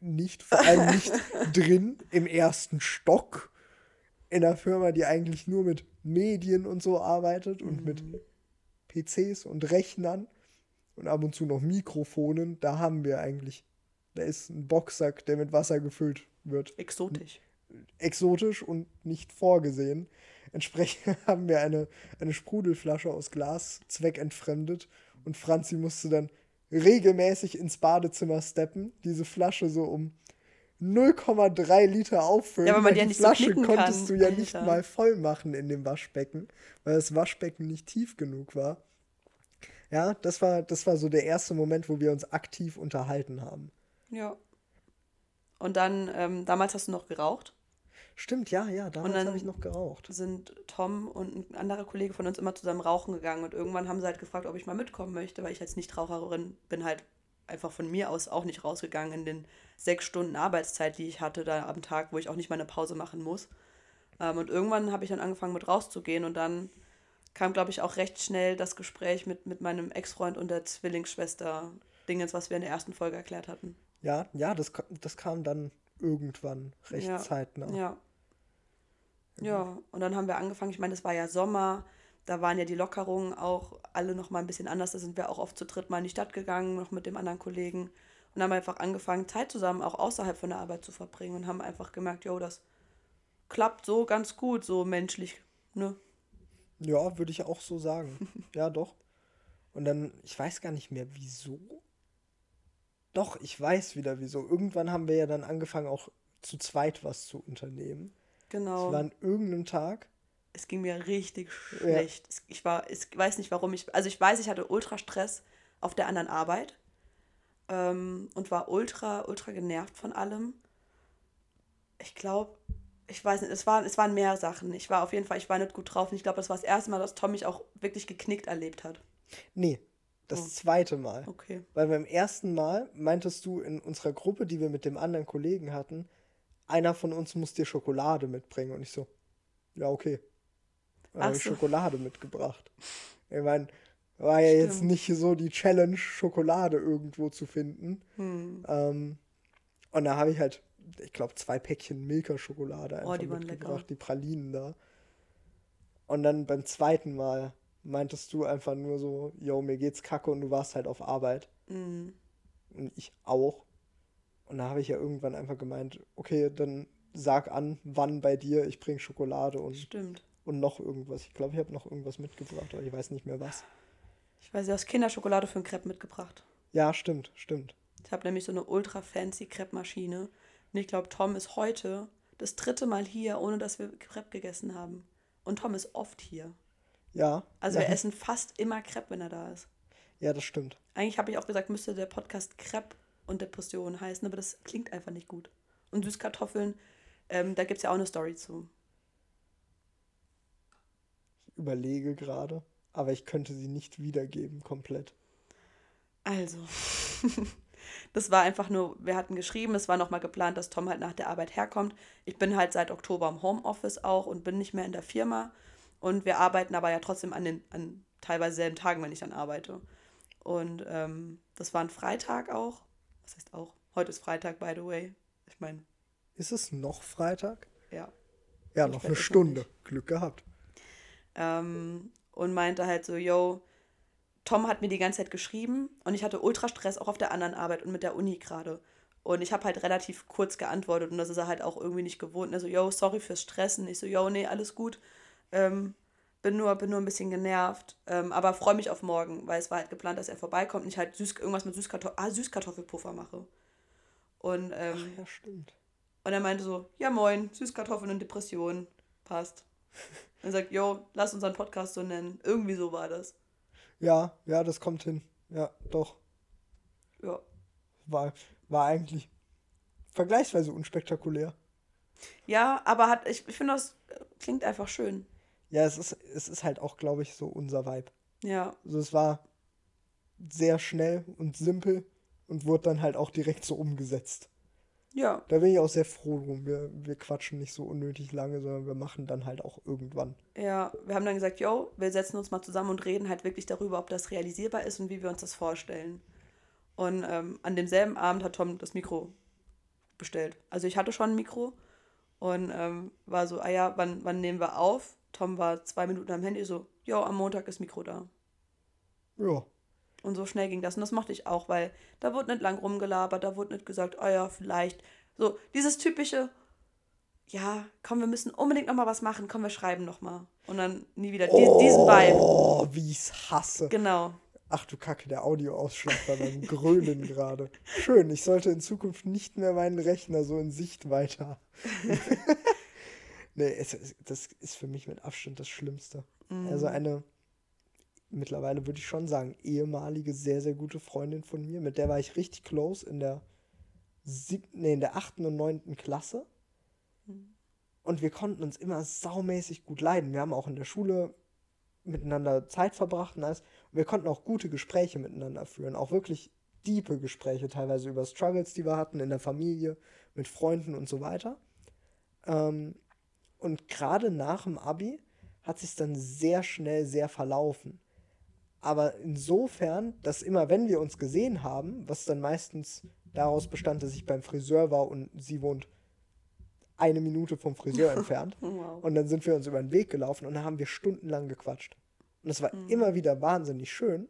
nicht, vor allem nicht drin im ersten Stock. In einer Firma, die eigentlich nur mit Medien und so arbeitet und mit PCs und Rechnern und ab und zu noch Mikrofonen. Da haben wir eigentlich, da ist ein Boxsack, der mit Wasser gefüllt wird Exotisch. exotisch und nicht vorgesehen. Entsprechend haben wir eine, eine Sprudelflasche aus Glas zweckentfremdet und Franzi musste dann regelmäßig ins Badezimmer steppen, diese Flasche so um 0,3 Liter auffüllen. Ja, weil man die ja nicht so Flasche knicken konntest kann, du ja nicht Alter. mal voll machen in dem Waschbecken, weil das Waschbecken nicht tief genug war. Ja, das war, das war so der erste Moment, wo wir uns aktiv unterhalten haben. Ja. Und dann, ähm, damals hast du noch geraucht. Stimmt, ja, ja, damals habe ich noch geraucht. sind Tom und ein anderer Kollege von uns immer zusammen rauchen gegangen und irgendwann haben sie halt gefragt, ob ich mal mitkommen möchte, weil ich als Nichtraucherin bin halt einfach von mir aus auch nicht rausgegangen in den sechs Stunden Arbeitszeit, die ich hatte da am Tag, wo ich auch nicht mal eine Pause machen muss. Ähm, und irgendwann habe ich dann angefangen mit rauszugehen und dann kam, glaube ich, auch recht schnell das Gespräch mit, mit meinem Ex-Freund und der Zwillingsschwester, Dingens, was wir in der ersten Folge erklärt hatten. Ja, ja, das, das kam dann irgendwann recht Ja, zeitnah. Ja. Ja, und dann haben wir angefangen, ich meine, es war ja Sommer, da waren ja die Lockerungen auch alle noch mal ein bisschen anders. Da sind wir auch oft zu dritt mal in die Stadt gegangen, noch mit dem anderen Kollegen. Und haben einfach angefangen, Zeit zusammen auch außerhalb von der Arbeit zu verbringen und haben einfach gemerkt, jo, das klappt so ganz gut, so menschlich. Ne? Ja, würde ich auch so sagen. ja, doch. Und dann, ich weiß gar nicht mehr wieso. Doch, ich weiß wieder wieso. Irgendwann haben wir ja dann angefangen, auch zu zweit was zu unternehmen. Genau. Es war an irgendeinem Tag. Es ging mir richtig schlecht. Ja. Ich war, ich weiß nicht warum. Ich, also ich weiß, ich hatte Ultrastress auf der anderen Arbeit ähm, und war ultra, ultra genervt von allem. Ich glaube, ich weiß nicht, es, war, es waren mehr Sachen. Ich war auf jeden Fall, ich war nicht gut drauf und ich glaube, das war das erste Mal, dass Tom mich auch wirklich geknickt erlebt hat. Nee, das oh. zweite Mal. Okay. Weil beim ersten Mal meintest du in unserer Gruppe, die wir mit dem anderen Kollegen hatten, einer von uns muss dir Schokolade mitbringen. Und ich so, ja, okay. Dann habe ich so. Schokolade mitgebracht. Ich meine, war ja Stimmt. jetzt nicht so die Challenge, Schokolade irgendwo zu finden. Hm. Ähm, und da habe ich halt, ich glaube, zwei Päckchen Milka-Schokolade einfach oh, die mitgebracht, lecker. die Pralinen da. Und dann beim zweiten Mal meintest du einfach nur so, yo, mir geht's kacke und du warst halt auf Arbeit. Mhm. Und ich auch. Und da habe ich ja irgendwann einfach gemeint, okay, dann sag an, wann bei dir, ich bringe Schokolade und, Stimmt. und noch irgendwas. Ich glaube, ich habe noch irgendwas mitgebracht, aber ich weiß nicht mehr was. Ich weiß, du hast Kinderschokolade für einen Crepe mitgebracht. Ja, stimmt, stimmt. Ich habe nämlich so eine ultra fancy Crepe-Maschine. Und ich glaube, Tom ist heute das dritte Mal hier, ohne dass wir Crepe gegessen haben. Und Tom ist oft hier. Ja. Also ja. wir essen fast immer Crepe, wenn er da ist. Ja, das stimmt. Eigentlich habe ich auch gesagt, müsste der Podcast Crepe und Depression heißen, aber das klingt einfach nicht gut. Und Süßkartoffeln, ähm, da gibt es ja auch eine Story zu. Ich überlege gerade, aber ich könnte sie nicht wiedergeben komplett. Also, das war einfach nur, wir hatten geschrieben, es war nochmal geplant, dass Tom halt nach der Arbeit herkommt. Ich bin halt seit Oktober im Homeoffice auch und bin nicht mehr in der Firma. Und wir arbeiten aber ja trotzdem an den an teilweise selben Tagen, wenn ich dann arbeite. Und ähm, das war ein Freitag auch. Was heißt auch? Heute ist Freitag, by the way. Ich meine. Ist es noch Freitag? Ja. Ja, noch eine Stunde. Noch Glück gehabt. Ähm, und meinte halt so, yo, Tom hat mir die ganze Zeit geschrieben und ich hatte Ultrastress auch auf der anderen Arbeit und mit der Uni gerade. Und ich habe halt relativ kurz geantwortet und das ist er halt auch irgendwie nicht gewohnt. Also, yo, sorry fürs Stressen. Ich so, yo, nee, alles gut. Ähm, bin nur, bin nur ein bisschen genervt, ähm, aber freue mich auf morgen, weil es war halt geplant, dass er vorbeikommt und ich halt Süß, irgendwas mit Süßkartoffel, ah, Süßkartoffelpuffer mache. Und, ähm, Ach, ja, stimmt. Und er meinte so, ja moin, Süßkartoffeln und Depressionen, passt. er sagt, yo, lass unseren Podcast so nennen. Irgendwie so war das. Ja, ja, das kommt hin. Ja, doch. Ja. War, war eigentlich vergleichsweise unspektakulär. Ja, aber hat, ich, ich finde, das klingt einfach schön. Ja, es ist, es ist halt auch, glaube ich, so unser Vibe. Ja. Also es war sehr schnell und simpel und wurde dann halt auch direkt so umgesetzt. Ja. Da bin ich auch sehr froh drum. Wir, wir quatschen nicht so unnötig lange, sondern wir machen dann halt auch irgendwann. Ja, wir haben dann gesagt, yo, wir setzen uns mal zusammen und reden halt wirklich darüber, ob das realisierbar ist und wie wir uns das vorstellen. Und ähm, an demselben Abend hat Tom das Mikro bestellt. Also ich hatte schon ein Mikro und ähm, war so, ah ja, wann, wann nehmen wir auf? Tom war zwei Minuten am Handy, so, ja, am Montag ist Mikro da. Ja. Und so schnell ging das. Und das mochte ich auch, weil da wurde nicht lang rumgelabert, da wurde nicht gesagt, oh ja, vielleicht. So, dieses typische, ja, komm, wir müssen unbedingt nochmal was machen, komm, wir schreiben nochmal. Und dann nie wieder oh, diesen Vibe. Oh, wie ich's hasse. Genau. Ach du Kacke, der Audioausschlag bei meinem Grölen gerade. Schön, ich sollte in Zukunft nicht mehr meinen Rechner so in Sichtweite. nee, es, das ist für mich mit Abstand das Schlimmste. Mhm. Also eine, mittlerweile würde ich schon sagen, ehemalige, sehr, sehr gute Freundin von mir, mit der war ich richtig close in der siebten, nee, in der achten und neunten Klasse. Mhm. Und wir konnten uns immer saumäßig gut leiden. Wir haben auch in der Schule miteinander Zeit verbracht und alles. Und wir konnten auch gute Gespräche miteinander führen, auch wirklich diepe Gespräche, teilweise über Struggles, die wir hatten in der Familie, mit Freunden und so weiter. Ähm, und gerade nach dem Abi hat sich dann sehr schnell sehr verlaufen. Aber insofern, dass immer wenn wir uns gesehen haben, was dann meistens daraus bestand, dass ich beim Friseur war und sie wohnt eine Minute vom Friseur entfernt. Wow. Und dann sind wir uns über den Weg gelaufen und da haben wir stundenlang gequatscht. Und es war mhm. immer wieder wahnsinnig schön.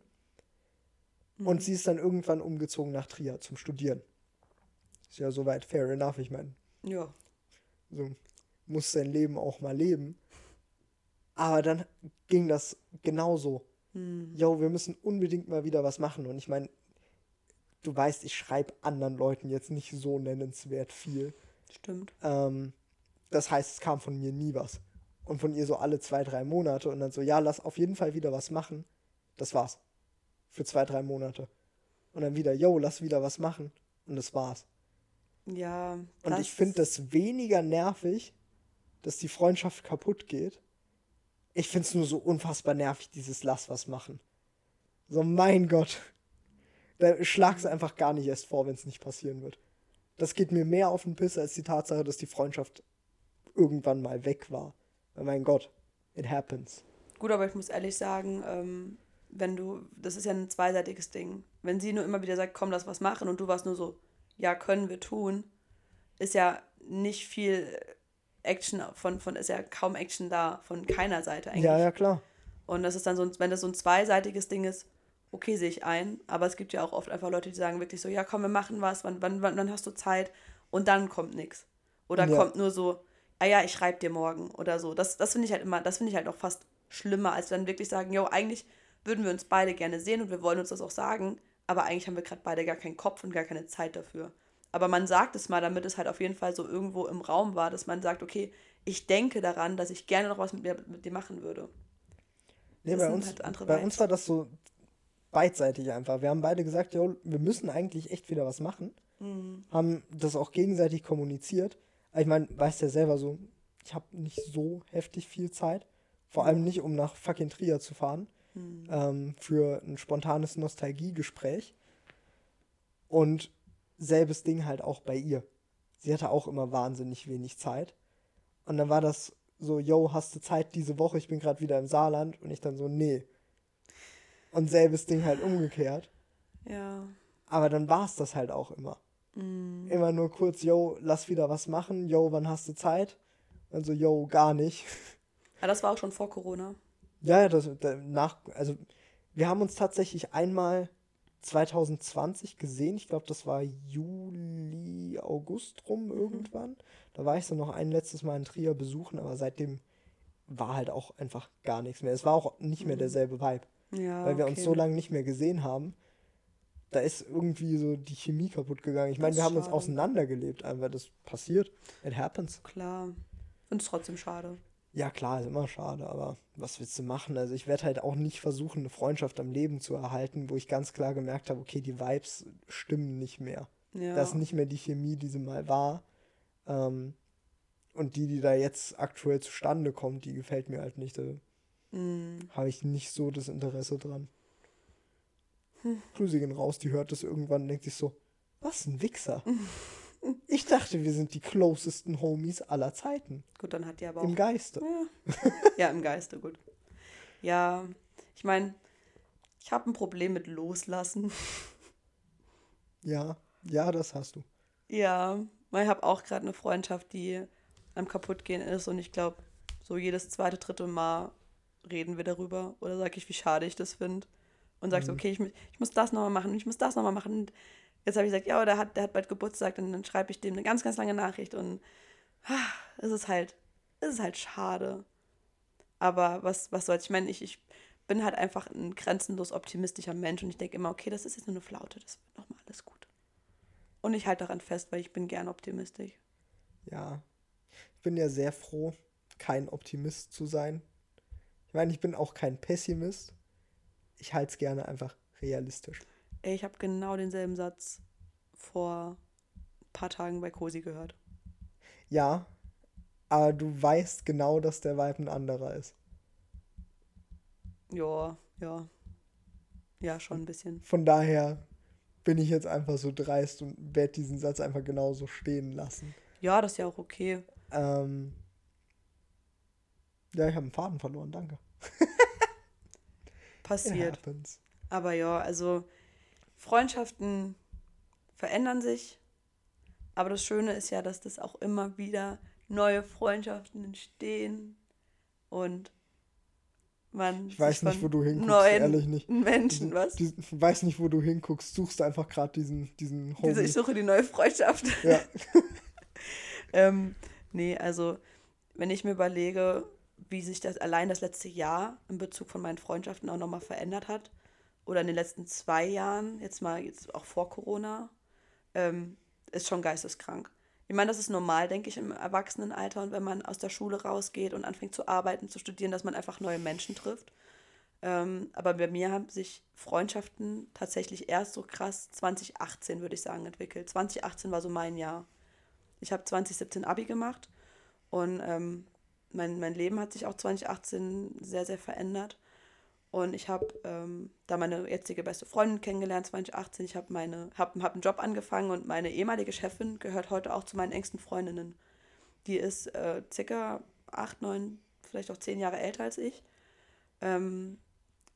Mhm. Und sie ist dann irgendwann umgezogen nach Trier zum Studieren. Ist ja soweit fair enough, ich meine. Ja. So muss sein Leben auch mal leben. Aber dann ging das genauso Hm. yo, wir müssen unbedingt mal wieder was machen. Und ich meine, du weißt, ich schreibe anderen Leuten jetzt nicht so nennenswert viel. Stimmt. Ähm, das heißt, es kam von mir nie was. Und von ihr so alle zwei, drei Monate. Und dann so, ja, lass auf jeden Fall wieder was machen. Das war's. Für zwei, drei Monate. Und dann wieder, yo, lass wieder was machen. Und das war's. Ja. Und ich finde das weniger nervig, dass die Freundschaft kaputt geht. Ich finde es nur so unfassbar nervig, dieses Lass was machen. So, mein Gott. Da schlag's einfach gar nicht erst vor, wenn es nicht passieren wird. Das geht mir mehr auf den Piss als die Tatsache, dass die Freundschaft irgendwann mal weg war. Weil, mein Gott, it happens. Gut, aber ich muss ehrlich sagen, ähm, wenn du, das ist ja ein zweiseitiges Ding. Wenn sie nur immer wieder sagt, komm, lass was machen und du warst nur so, ja, können wir tun, ist ja nicht viel Action von, von ist ja kaum Action da, von keiner Seite eigentlich. Ja, ja, klar. Und das ist dann so, ein- wenn das so ein zweiseitiges Ding ist, okay, sehe ich ein. Aber es gibt ja auch oft einfach Leute, die sagen wirklich so, ja, komm, wir machen was, wann, wann, wann, wann hast du Zeit? Und dann kommt nichts. Oder Ja. kommt nur so, ah ja, ich schreibe dir morgen oder so. Das, das finde ich halt immer, das finde ich halt auch fast schlimmer, als dann wirklich sagen, jo, eigentlich würden wir uns beide gerne sehen und wir wollen uns das auch sagen, aber eigentlich haben wir gerade beide gar keinen Kopf und gar keine Zeit dafür. Aber man sagt es mal, damit es halt auf jeden Fall so irgendwo im Raum war, dass man sagt, okay, ich denke daran, dass ich gerne noch was mit, mir, mit dir machen würde. Nee, Das bei uns, halt bei uns war das so beidseitig einfach. Wir haben beide gesagt, jo, wir müssen eigentlich echt wieder was machen. Mhm. Haben das auch gegenseitig kommuniziert. Ich meine, weißt ja selber so, ich habe nicht so heftig viel Zeit. Vor allem nicht, um nach fucking Trier zu fahren. Mhm. Ähm, für ein spontanes Nostalgiegespräch. Und selbes Ding halt auch bei ihr. Sie hatte auch immer wahnsinnig wenig Zeit. Und dann war das so, yo, hast du Zeit diese Woche? Ich bin gerade wieder im Saarland. Und ich dann so, nee. Und selbes Ding halt umgekehrt. Ja. Aber dann war es das halt auch immer. Mhm. Immer nur kurz, yo, lass wieder was machen. Yo, wann hast du Zeit? Und so, yo, gar nicht. Ja, das war auch schon vor Corona. Ja, ja, das, danach, also wir haben uns tatsächlich einmal 2020 gesehen. Ich glaube, das war Juli, August rum irgendwann. Da war ich so noch ein letztes Mal in Trier besuchen, aber seitdem war halt auch einfach gar nichts mehr. Es war auch nicht mehr derselbe Vibe, Ja. weil wir uns okay. so lange nicht mehr gesehen haben. Da ist irgendwie so die Chemie kaputt gegangen. Ich meine, wir ist haben uns schade. auseinandergelebt, einfach das passiert. It happens. Klar. Finde es trotzdem schade. Ja, klar, ist immer schade, aber was willst du machen? Also ich werde halt auch nicht versuchen, eine Freundschaft am Leben zu erhalten, wo ich ganz klar gemerkt habe, okay, die Vibes stimmen nicht mehr. Ja. Das ist nicht mehr die Chemie, die sie mal war. Ähm, und die, die da jetzt aktuell zustande kommt, die gefällt mir halt nicht. Da Mhm. habe ich nicht so das Interesse dran. Hm. Grüße gehen raus, die hört das irgendwann und denkt sich so, was ein Wichser. Ich dachte, wir sind die closesten Homies aller Zeiten. Gut, dann hat die aber auch. Im Geiste. Ja. ja, im Geiste, gut. Ja, ich meine, ich habe ein Problem mit Loslassen. Ja, ja, das hast du. Ja, weil ich habe auch gerade eine Freundschaft, die am kaputtgehen ist und ich glaube, so jedes zweite, dritte Mal reden wir darüber oder sage ich, wie schade ich das finde und sagst, Mhm. okay, ich, ich muss das nochmal machen und ich muss das nochmal machen und jetzt habe ich gesagt, ja, der hat, der hat bald Geburtstag und dann schreibe ich dem eine ganz, ganz lange Nachricht und ah, es ist halt, es ist halt schade. Aber was, was soll's? Ich meine, ich, ich bin halt einfach ein grenzenlos optimistischer Mensch und ich denke immer, okay, das ist jetzt nur eine Flaute, das wird nochmal alles gut. Und ich halte daran fest, weil ich bin gern optimistisch. Ja. Ich bin ja sehr froh, kein Optimist zu sein. Ich meine, ich bin auch kein Pessimist. Ich halte es gerne einfach realistisch. Ey, ich habe genau denselben Satz vor ein paar Tagen bei Cosi gehört. Ja, aber du weißt genau, dass der Vibe ein anderer ist. Ja, ja. Ja, schon ein bisschen. Von daher bin ich jetzt einfach so dreist und werde diesen Satz einfach genauso stehen lassen. Ja, das ist ja auch okay. Ähm, ja, ich habe einen Faden verloren, danke. Passiert. Aber ja, also Freundschaften verändern sich. Aber das Schöne ist ja, dass das auch immer wieder neue Freundschaften entstehen. Und man Ich weiß nicht, wo du hinguckst, neuen ehrlich nicht. Menschen, was? Dies- weiß nicht, wo du hinguckst, suchst einfach gerade diesen, diesen Homie. Diese, ich suche die neue Freundschaft. Ja. ähm, nee, also wenn ich mir überlege, wie sich das allein das letzte Jahr in Bezug von meinen Freundschaften auch nochmal verändert hat. Oder in den letzten zwei Jahren, jetzt mal jetzt auch vor Corona, ähm, ist schon geisteskrank. Ich meine, das ist normal, denke ich, im Erwachsenenalter und wenn man aus der Schule rausgeht und anfängt zu arbeiten, zu studieren, dass man einfach neue Menschen trifft. Ähm, aber bei mir haben sich Freundschaften tatsächlich erst so krass 2018, würde ich sagen, entwickelt. 2018 war so mein Jahr. Ich habe 2017 Abi gemacht und ähm, mein, mein Leben hat sich auch 2018 sehr, sehr verändert. Und ich habe ähm, da meine jetzige beste Freundin kennengelernt, 2018. Ich habe hab, hab einen Job angefangen und meine ehemalige Chefin gehört heute auch zu meinen engsten Freundinnen. Die ist äh, circa acht, neun, vielleicht auch zehn Jahre älter als ich. Ähm,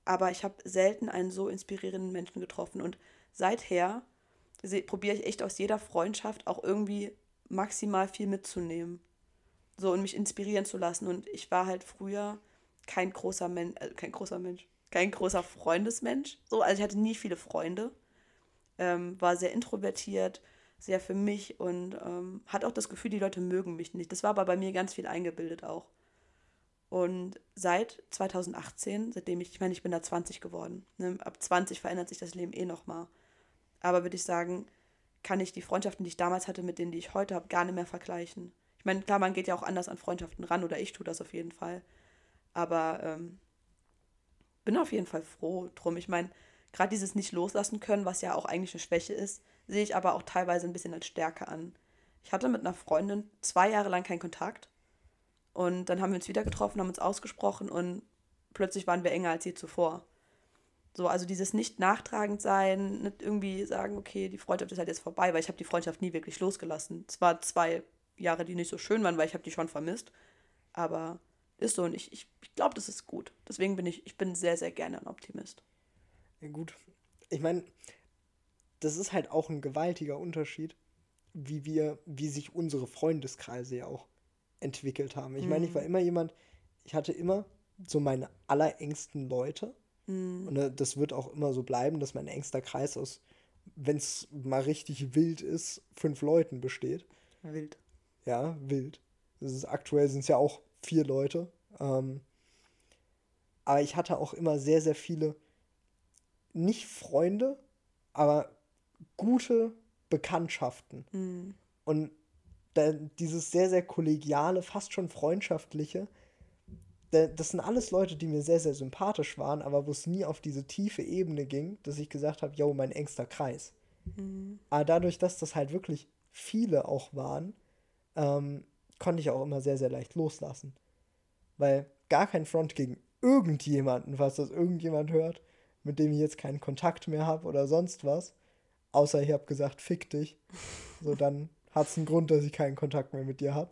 aber ich habe selten einen so inspirierenden Menschen getroffen. Und seither probiere ich echt aus jeder Freundschaft auch irgendwie maximal viel mitzunehmen. So und mich inspirieren zu lassen. Und ich war halt früher kein großer Mensch, äh, kein großer Mensch, kein großer Freundesmensch. So, also ich hatte nie viele Freunde. Ähm, war sehr introvertiert, sehr für mich und ähm, hat auch das Gefühl, die Leute mögen mich nicht. Das war aber bei mir ganz viel eingebildet auch. Und seit 2018, seitdem ich, ich meine, ich bin da 20 geworden. Ne? Ab 20 verändert sich das Leben eh nochmal. Aber würde ich sagen, kann ich die Freundschaften, die ich damals hatte, mit denen, die ich heute habe, gar nicht mehr vergleichen. Ich meine, klar, man geht ja auch anders an Freundschaften ran oder ich tue das auf jeden Fall. Aber ähm, bin auf jeden Fall froh drum. Ich meine, gerade dieses nicht loslassen können, was ja auch eigentlich eine Schwäche ist, sehe ich aber auch teilweise ein bisschen als Stärke an. Ich hatte mit einer Freundin zwei Jahre lang keinen Kontakt und dann haben wir uns wieder getroffen, haben uns ausgesprochen und plötzlich waren wir enger als je zuvor. So, also dieses nicht nachtragend sein, nicht irgendwie sagen, okay, die Freundschaft ist halt jetzt vorbei, weil ich habe die Freundschaft nie wirklich losgelassen. Es war zwei Jahre, die nicht so schön waren, weil ich habe die schon vermisst. Aber ist so und ich, ich, ich glaube, das ist gut. Deswegen bin ich, ich bin sehr, sehr gerne ein Optimist. Ja, gut. Ich meine, das ist halt auch ein gewaltiger Unterschied, wie wir, wie sich unsere Freundeskreise ja auch entwickelt haben. Ich meine, ich war mhm. immer jemand, ich hatte immer so meine allerengsten Leute. Mhm. Und äh, das wird auch immer so bleiben, dass mein engster Kreis aus, wenn es mal richtig wild ist, fünf Leuten besteht. Wild. Ja, wild. Das ist, aktuell sind es ja auch vier Leute. Ähm, aber ich hatte auch immer sehr, sehr viele, nicht Freunde, aber gute Bekanntschaften. Mhm. Und da, dieses sehr, sehr kollegiale, fast schon freundschaftliche, da, das sind alles Leute, die mir sehr, sehr sympathisch waren, aber wo es nie auf diese tiefe Ebene ging, dass ich gesagt habe, yo, mein engster Kreis. Mhm. Aber dadurch, dass das halt wirklich viele auch waren, ähm, konnte ich auch immer sehr, sehr leicht loslassen. Weil gar kein Front gegen irgendjemanden, was das irgendjemand hört, mit dem ich jetzt keinen Kontakt mehr habe oder sonst was. Außer ich habe gesagt, fick dich. So, dann hat es einen Grund, dass ich keinen Kontakt mehr mit dir habe.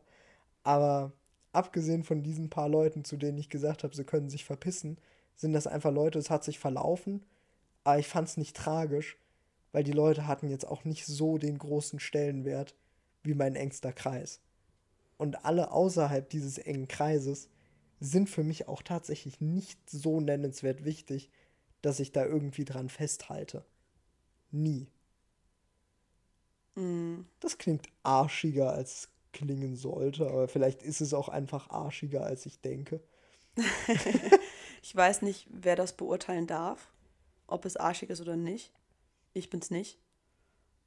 Aber abgesehen von diesen paar Leuten, zu denen ich gesagt habe, sie können sich verpissen, sind das einfach Leute, es hat sich verlaufen. Aber ich fand es nicht tragisch, weil die Leute hatten jetzt auch nicht so den großen Stellenwert wie mein engster Kreis. Und alle außerhalb dieses engen Kreises sind für mich auch tatsächlich nicht so nennenswert wichtig, dass ich da irgendwie dran festhalte. Nie. Mm. Das klingt arschiger, als es klingen sollte, aber vielleicht ist es auch einfach arschiger, als ich denke. ich weiß nicht, wer das beurteilen darf, ob es arschig ist oder nicht. Ich bin's nicht.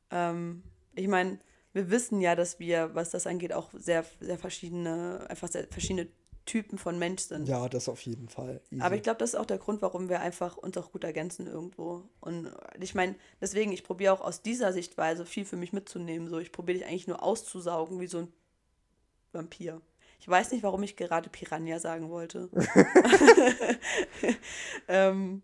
Ähm, ich meine, wir wissen ja, dass wir, was das angeht, auch sehr, sehr verschiedene, einfach sehr verschiedene Typen von Mensch sind. Ja, das auf jeden Fall. Easy. Aber ich glaube, das ist auch der Grund, warum wir einfach uns auch gut ergänzen irgendwo. Und ich meine, deswegen, ich probiere auch aus dieser Sichtweise viel für mich mitzunehmen. So, ich probiere dich eigentlich nur auszusaugen wie so ein Vampir. Ich weiß nicht, warum ich gerade Piranha sagen wollte. ähm,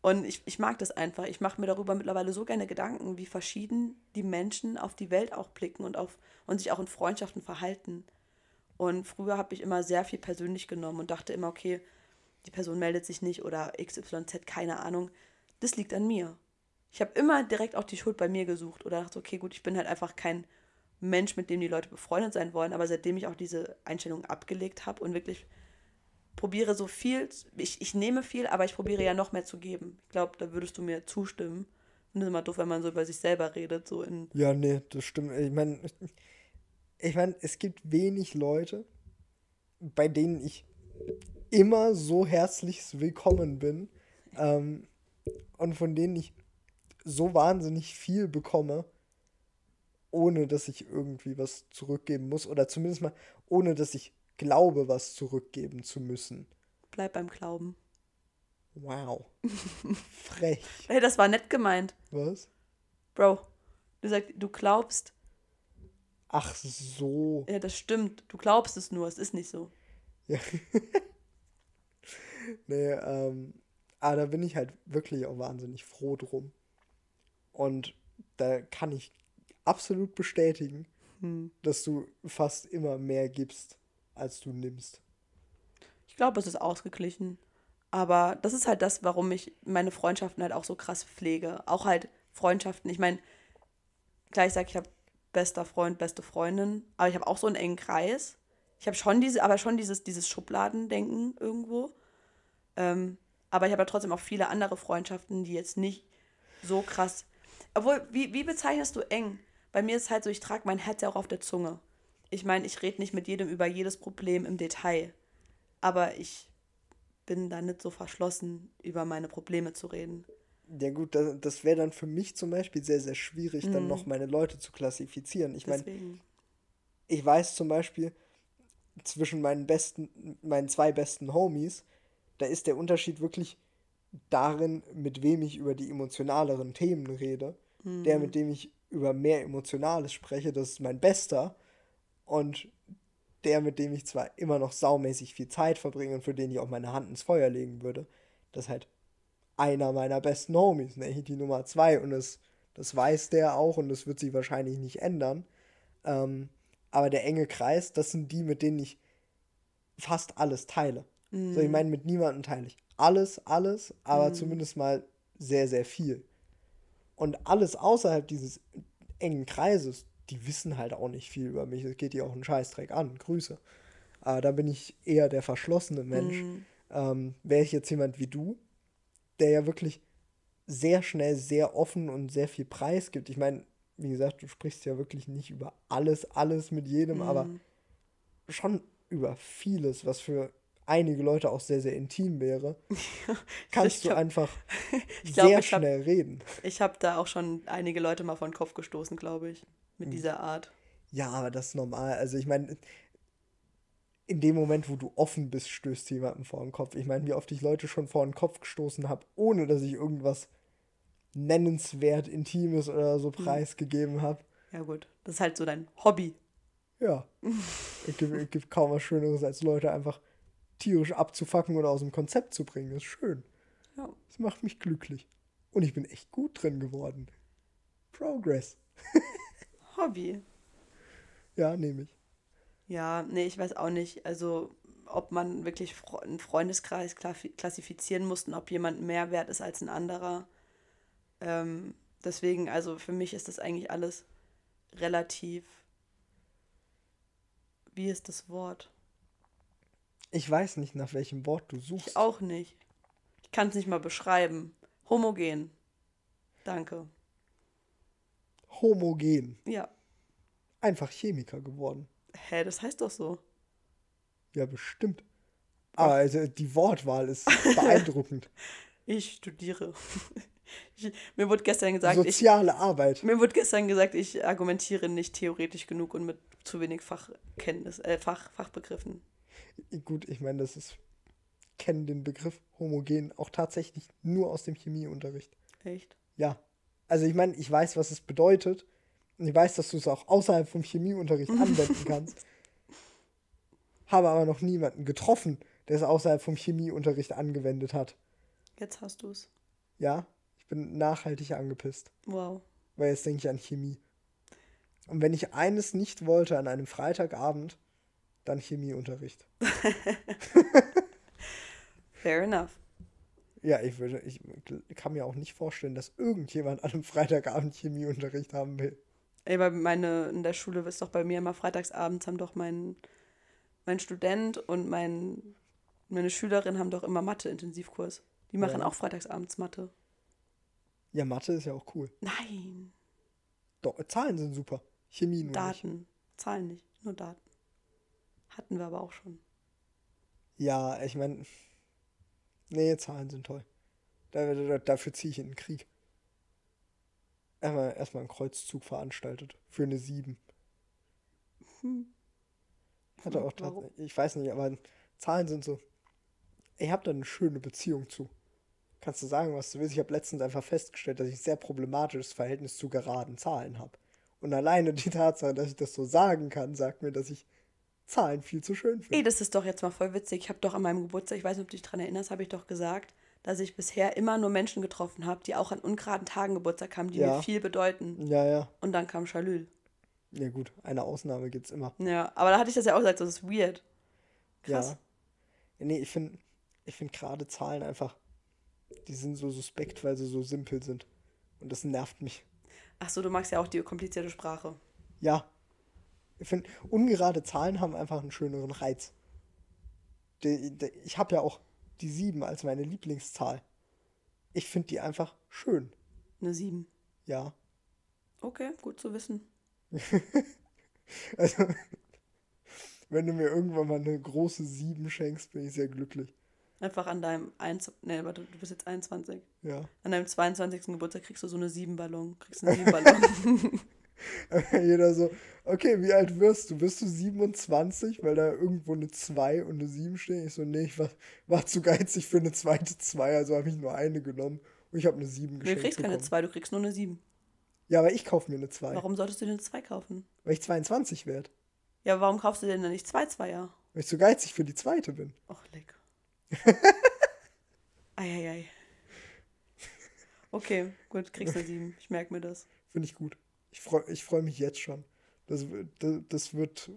und ich, ich mag das einfach. Ich mache mir darüber mittlerweile so gerne Gedanken, wie verschieden die Menschen auf die Welt auch blicken und, auf, und sich auch in Freundschaften verhalten. Und früher habe ich immer sehr viel persönlich genommen und dachte immer, okay, die Person meldet sich nicht oder XYZ, keine Ahnung. Das liegt an mir. Ich habe immer direkt auch die Schuld bei mir gesucht oder dachte, okay, gut, ich bin halt einfach kein Mensch, mit dem die Leute befreundet sein wollen. Aber seitdem ich auch diese Einstellung abgelegt habe und wirklich probiere so viel, ich, ich nehme viel, aber ich probiere ja noch mehr zu geben. Ich glaube, da würdest du mir zustimmen. Das ist immer doof, wenn man so über sich selber redet, so in. Ja, nee, das stimmt. Ich meine, ich meine, es gibt wenig Leute, bei denen ich immer so herzlich willkommen bin ähm, und von denen ich so wahnsinnig viel bekomme, ohne dass ich irgendwie was zurückgeben muss oder zumindest mal ohne dass ich glaube, was zurückgeben zu müssen. Bleib beim Glauben. Wow. Frech. Hey, das war nett gemeint. Was? Bro, du sagst, du glaubst. Ach so. Ja, das stimmt. Du glaubst es nur, es ist nicht so. Ja. nee, ähm, aber da bin ich halt wirklich auch wahnsinnig froh drum. Und da kann ich absolut bestätigen, Hm. dass du fast immer mehr gibst, als du nimmst. Ich glaube, es ist ausgeglichen. Aber das ist halt das, warum ich meine Freundschaften halt auch so krass pflege. Auch halt Freundschaften. Ich meine, klar, ich sage, ich habe bester Freund, beste Freundin, aber ich habe auch so einen engen Kreis. Ich habe schon diese, aber schon dieses, dieses Schubladendenken irgendwo. Ähm, aber ich habe ja trotzdem auch viele andere Freundschaften, die jetzt nicht so krass. Obwohl, wie, wie bezeichnest du eng? Bei mir ist es halt so, ich trage mein Herz ja auch auf der Zunge. Ich meine, ich rede nicht mit jedem über jedes Problem im Detail. Aber ich bin da nicht so verschlossen, über meine Probleme zu reden. Ja gut, das, das wäre dann für mich zum Beispiel sehr, sehr schwierig, dann Mhm. noch meine Leute zu klassifizieren. Ich meine, ich weiß zum Beispiel zwischen meinen besten, meinen zwei besten Homies, da ist der Unterschied wirklich darin, mit wem ich über die emotionaleren Themen rede. Der, mit dem ich über mehr Emotionales spreche, das ist mein Bester. Und der, mit dem ich zwar immer noch saumäßig viel Zeit verbringe und für den ich auch meine Hand ins Feuer legen würde, das ist halt einer meiner besten Homies, ne? die Nummer zwei. Und das, das weiß der auch und das wird sich wahrscheinlich nicht ändern. Ähm, aber der enge Kreis, das sind die, mit denen ich fast alles teile. So, ich meine, mit niemandem teile ich alles, alles, aber zumindest mal sehr, sehr viel. Und alles außerhalb dieses engen Kreises, die wissen halt auch nicht viel über mich. Es geht dir auch einen Scheißdreck an. Grüße. Aber da bin ich eher der verschlossene Mensch. Ähm, Wäre ich jetzt jemand wie du, der ja wirklich sehr schnell, sehr offen und sehr viel Preis gibt. Ich meine, wie gesagt, du sprichst ja wirklich nicht über alles, alles mit jedem, aber schon über vieles, was für einige Leute auch sehr, sehr intim wäre, kannst du glaub- einfach glaub, sehr ich hab- schnell reden. Ich habe da auch schon einige Leute mal vor den Kopf gestoßen, glaube ich. Mit dieser Art. Ja, aber das ist normal. Also ich meine, in dem Moment, wo du offen bist, stößt jemanden vor den Kopf. Ich meine, wie oft ich Leute schon vor den Kopf gestoßen habe, ohne dass ich irgendwas nennenswert Intimes oder so preisgegeben habe. Ja gut, das ist halt so dein Hobby. Ja. es, gibt, es gibt kaum was Schöneres, als Leute einfach tierisch abzufacken oder aus dem Konzept zu bringen. Das ist schön. Ja. Das macht mich glücklich. Und ich bin echt gut drin geworden. Progress. Hobby. Ja, nehme ich. Ja, nee, ich weiß auch nicht. Also, ob man wirklich einen Freundeskreis klassifizieren muss und ob jemand mehr wert ist als ein anderer. Ähm, deswegen, also für mich ist das eigentlich alles relativ. Wie ist das Wort? Ich weiß nicht, nach welchem Wort du suchst. Ich auch nicht. Ich kann es nicht mal beschreiben. Homogen. Danke. Homogen. Ja. Einfach Chemiker geworden. Hä, das heißt doch so. Ja, bestimmt. Aber also die Wortwahl ist beeindruckend. Ich studiere. Ich, mir wurde gestern gesagt, ich, Soziale Arbeit. mir wurde gestern gesagt, ich argumentiere nicht theoretisch genug und mit zu wenig Fachkenntnis, äh, Fach, Fachbegriffen. Gut, ich meine, das ist. Kennen den Begriff homogen auch tatsächlich nur aus dem Chemieunterricht. Echt? Ja. Also ich meine, ich weiß, was es bedeutet. Und ich weiß, dass du es auch außerhalb vom Chemieunterricht anwenden kannst. Habe aber noch niemanden getroffen, der es außerhalb vom Chemieunterricht angewendet hat. Jetzt hast du es. Ja, ich bin nachhaltig angepisst. Wow. Weil jetzt denke ich an Chemie. Und wenn ich eines nicht wollte an einem Freitagabend, dann Chemieunterricht. Fair enough. Ja, ich würde, ich kann mir auch nicht vorstellen, dass irgendjemand an einem Freitagabend Chemieunterricht haben will. Ey, weil meine, in der Schule ist doch bei mir immer freitagsabends haben doch mein, mein Student und mein, meine Schülerin haben doch immer Mathe-Intensivkurs. Die machen Ja. auch freitagsabends Mathe. Ja, Mathe ist ja auch cool. Nein, Doch, Zahlen sind super. Chemie nur nicht. Daten. Zahlen nicht, nur Daten. Hatten wir aber auch schon. Ja, ich meine, nee, Zahlen sind toll. Da, da, dafür ziehe ich in den Krieg. Erstmal, erstmal einen Kreuzzug veranstaltet. Für eine 7. Hm. Hatte auch Warum? tatsächlich, ich weiß nicht, aber Zahlen sind so. Ich habe da eine schöne Beziehung zu. Kannst du sagen, was du willst? Ich habe letztens einfach festgestellt, dass ich ein sehr problematisches Verhältnis zu geraden Zahlen habe. Und alleine die Tatsache, dass ich das so sagen kann, sagt mir, dass ich Zahlen viel zu schön Ey, finde. das ist doch jetzt mal voll witzig. Ich habe doch an meinem Geburtstag, ich weiß nicht, ob du dich daran erinnerst, habe ich doch gesagt, dass ich bisher immer nur Menschen getroffen habe, die auch an ungeraden Tagen Geburtstag haben, die Ja. mir viel bedeuten. Ja, ja. Und dann kam Chalül. Ja, gut, eine Ausnahme gibt's immer. Ja, aber da hatte ich das ja auch gesagt, das ist weird. Krass. Ja nee, ich finde ich find gerade Zahlen einfach, die sind so suspekt, weil sie so simpel sind. Und das nervt mich. Ach so, du magst ja auch die komplizierte Sprache. Ja. Ich finde, ungerade Zahlen haben einfach einen schöneren Reiz. Ich habe ja auch die 7 als meine Lieblingszahl. Ich finde die einfach schön. Eine 7. Ja. Okay, gut zu wissen. Also, wenn du mir irgendwann mal eine große 7 schenkst, bin ich sehr glücklich. Einfach an deinem 1, nee, warte, du bist jetzt 21. Ja. An deinem 22. Geburtstag kriegst du so eine 7 Ballon. Kriegst einen 7 Ballon. Jeder so, okay, wie alt wirst du? Bist du 27? Weil da irgendwo eine 2 und eine 7 stehen. Ich so, nee, ich war, war zu geizig für eine zweite 2, also habe ich nur eine genommen. Und ich habe eine 7 du geschenkt kriegst keine bekommen. 2, du kriegst nur eine 7. Ja, aber ich kaufe mir eine 2, Warum solltest du dir eine 2 kaufen? weil ich 22 werde. Ja, warum kaufst du denn dann nicht zwei Zweier? Weil ich zu geizig für die zweite bin. Och, leck. Eieiei. Okay, gut, kriegst eine 7. Ich merke mir das. Finde ich gut. Ich freue ich freu mich jetzt schon. Das, wird- das, das wird.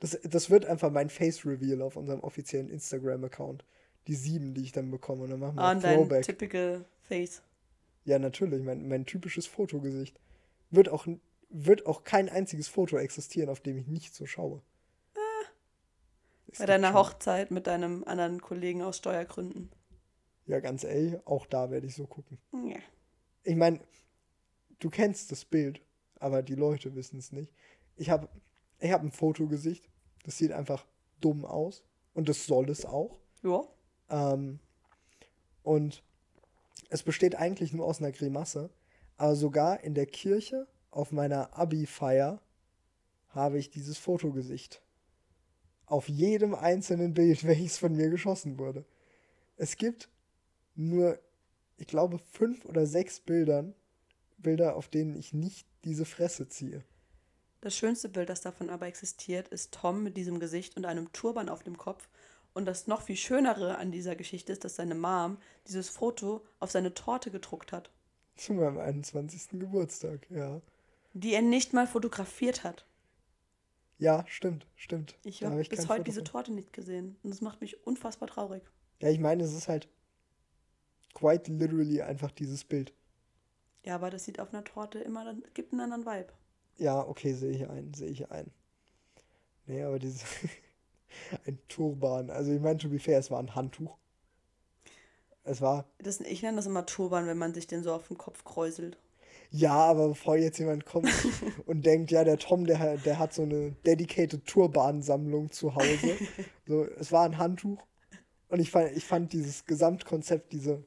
Das, das wird einfach mein Face-Reveal auf unserem offiziellen Instagram-Account. Die 7, die ich dann bekomme. Und dann machen wir Ah, ein und dein Throwback. typical Face. Ja, natürlich, mein, mein typisches Fotogesicht. Wird auch, wird auch kein einziges Foto existieren, auf dem ich nicht so schaue. Es Bei deiner schon- Hochzeit mit deinem anderen Kollegen aus Steuergründen. Ja, ganz ehrlich, auch da werde ich so gucken. Ja. Ich meine, du kennst das Bild, aber die Leute wissen es nicht. Ich habe ich hab ein Fotogesicht, das sieht einfach dumm aus. Und das soll es auch. Ja. Ähm, und es besteht eigentlich nur aus einer Grimasse. Aber sogar in der Kirche auf meiner Abi-Feier habe ich dieses Fotogesicht. Auf jedem einzelnen Bild, welches von mir geschossen wurde. Es gibt nur, ich glaube, fünf oder sechs Bildern, Bilder, auf denen ich nicht diese Fresse ziehe. Das schönste Bild, das davon aber existiert, ist Tom mit diesem Gesicht und einem Turban auf dem Kopf. Und das noch viel Schönere an dieser Geschichte ist, dass seine Mom dieses Foto auf seine Torte gedruckt hat, Zu meinem 21. Geburtstag, ja. die er nicht mal fotografiert hat. Ja, stimmt, stimmt. Ich habe hab bis heute Foto diese. Torte nicht gesehen. Und das macht mich unfassbar traurig. Ja, ich meine, es ist halt quite literally einfach dieses Bild. Ja, aber das sieht auf einer Torte immer, dann gibt einen anderen Vibe. Ja, okay, sehe ich ein, sehe ich ein. Nee, aber dieses ein Turban. Also ich meine, to be fair, es war ein Handtuch. Es war, Das, ich nenne das immer Turban, wenn man sich den so auf den Kopf kräuselt. ja, aber bevor jetzt jemand kommt und denkt, ja, der Tom, der, der hat so eine dedicated Turbansammlung zu Hause. So, es war ein Handtuch. Und ich fand, ich fand dieses Gesamtkonzept, diese,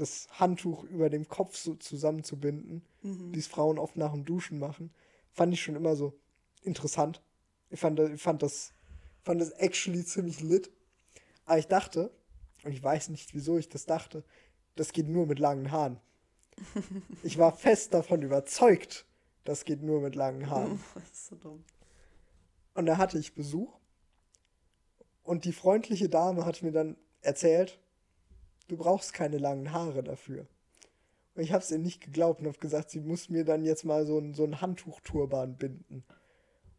das Handtuch über dem Kopf so zusammenzubinden, die es Frauen oft nach dem Duschen machen, fand ich schon immer so interessant. Ich fand, ich fand das, fand das actually ziemlich lit. Aber ich dachte, und ich weiß nicht, wieso ich das dachte, das geht nur mit langen Haaren. Ich war fest davon überzeugt, das geht nur mit langen Haaren. Das ist so dumm. Und da hatte ich Besuch. Und die freundliche Dame hat mir dann erzählt, du brauchst keine langen Haare dafür. Und ich habe es ihr nicht geglaubt und habe gesagt, sie muss mir dann jetzt mal so ein, so ein Handtuchturban binden.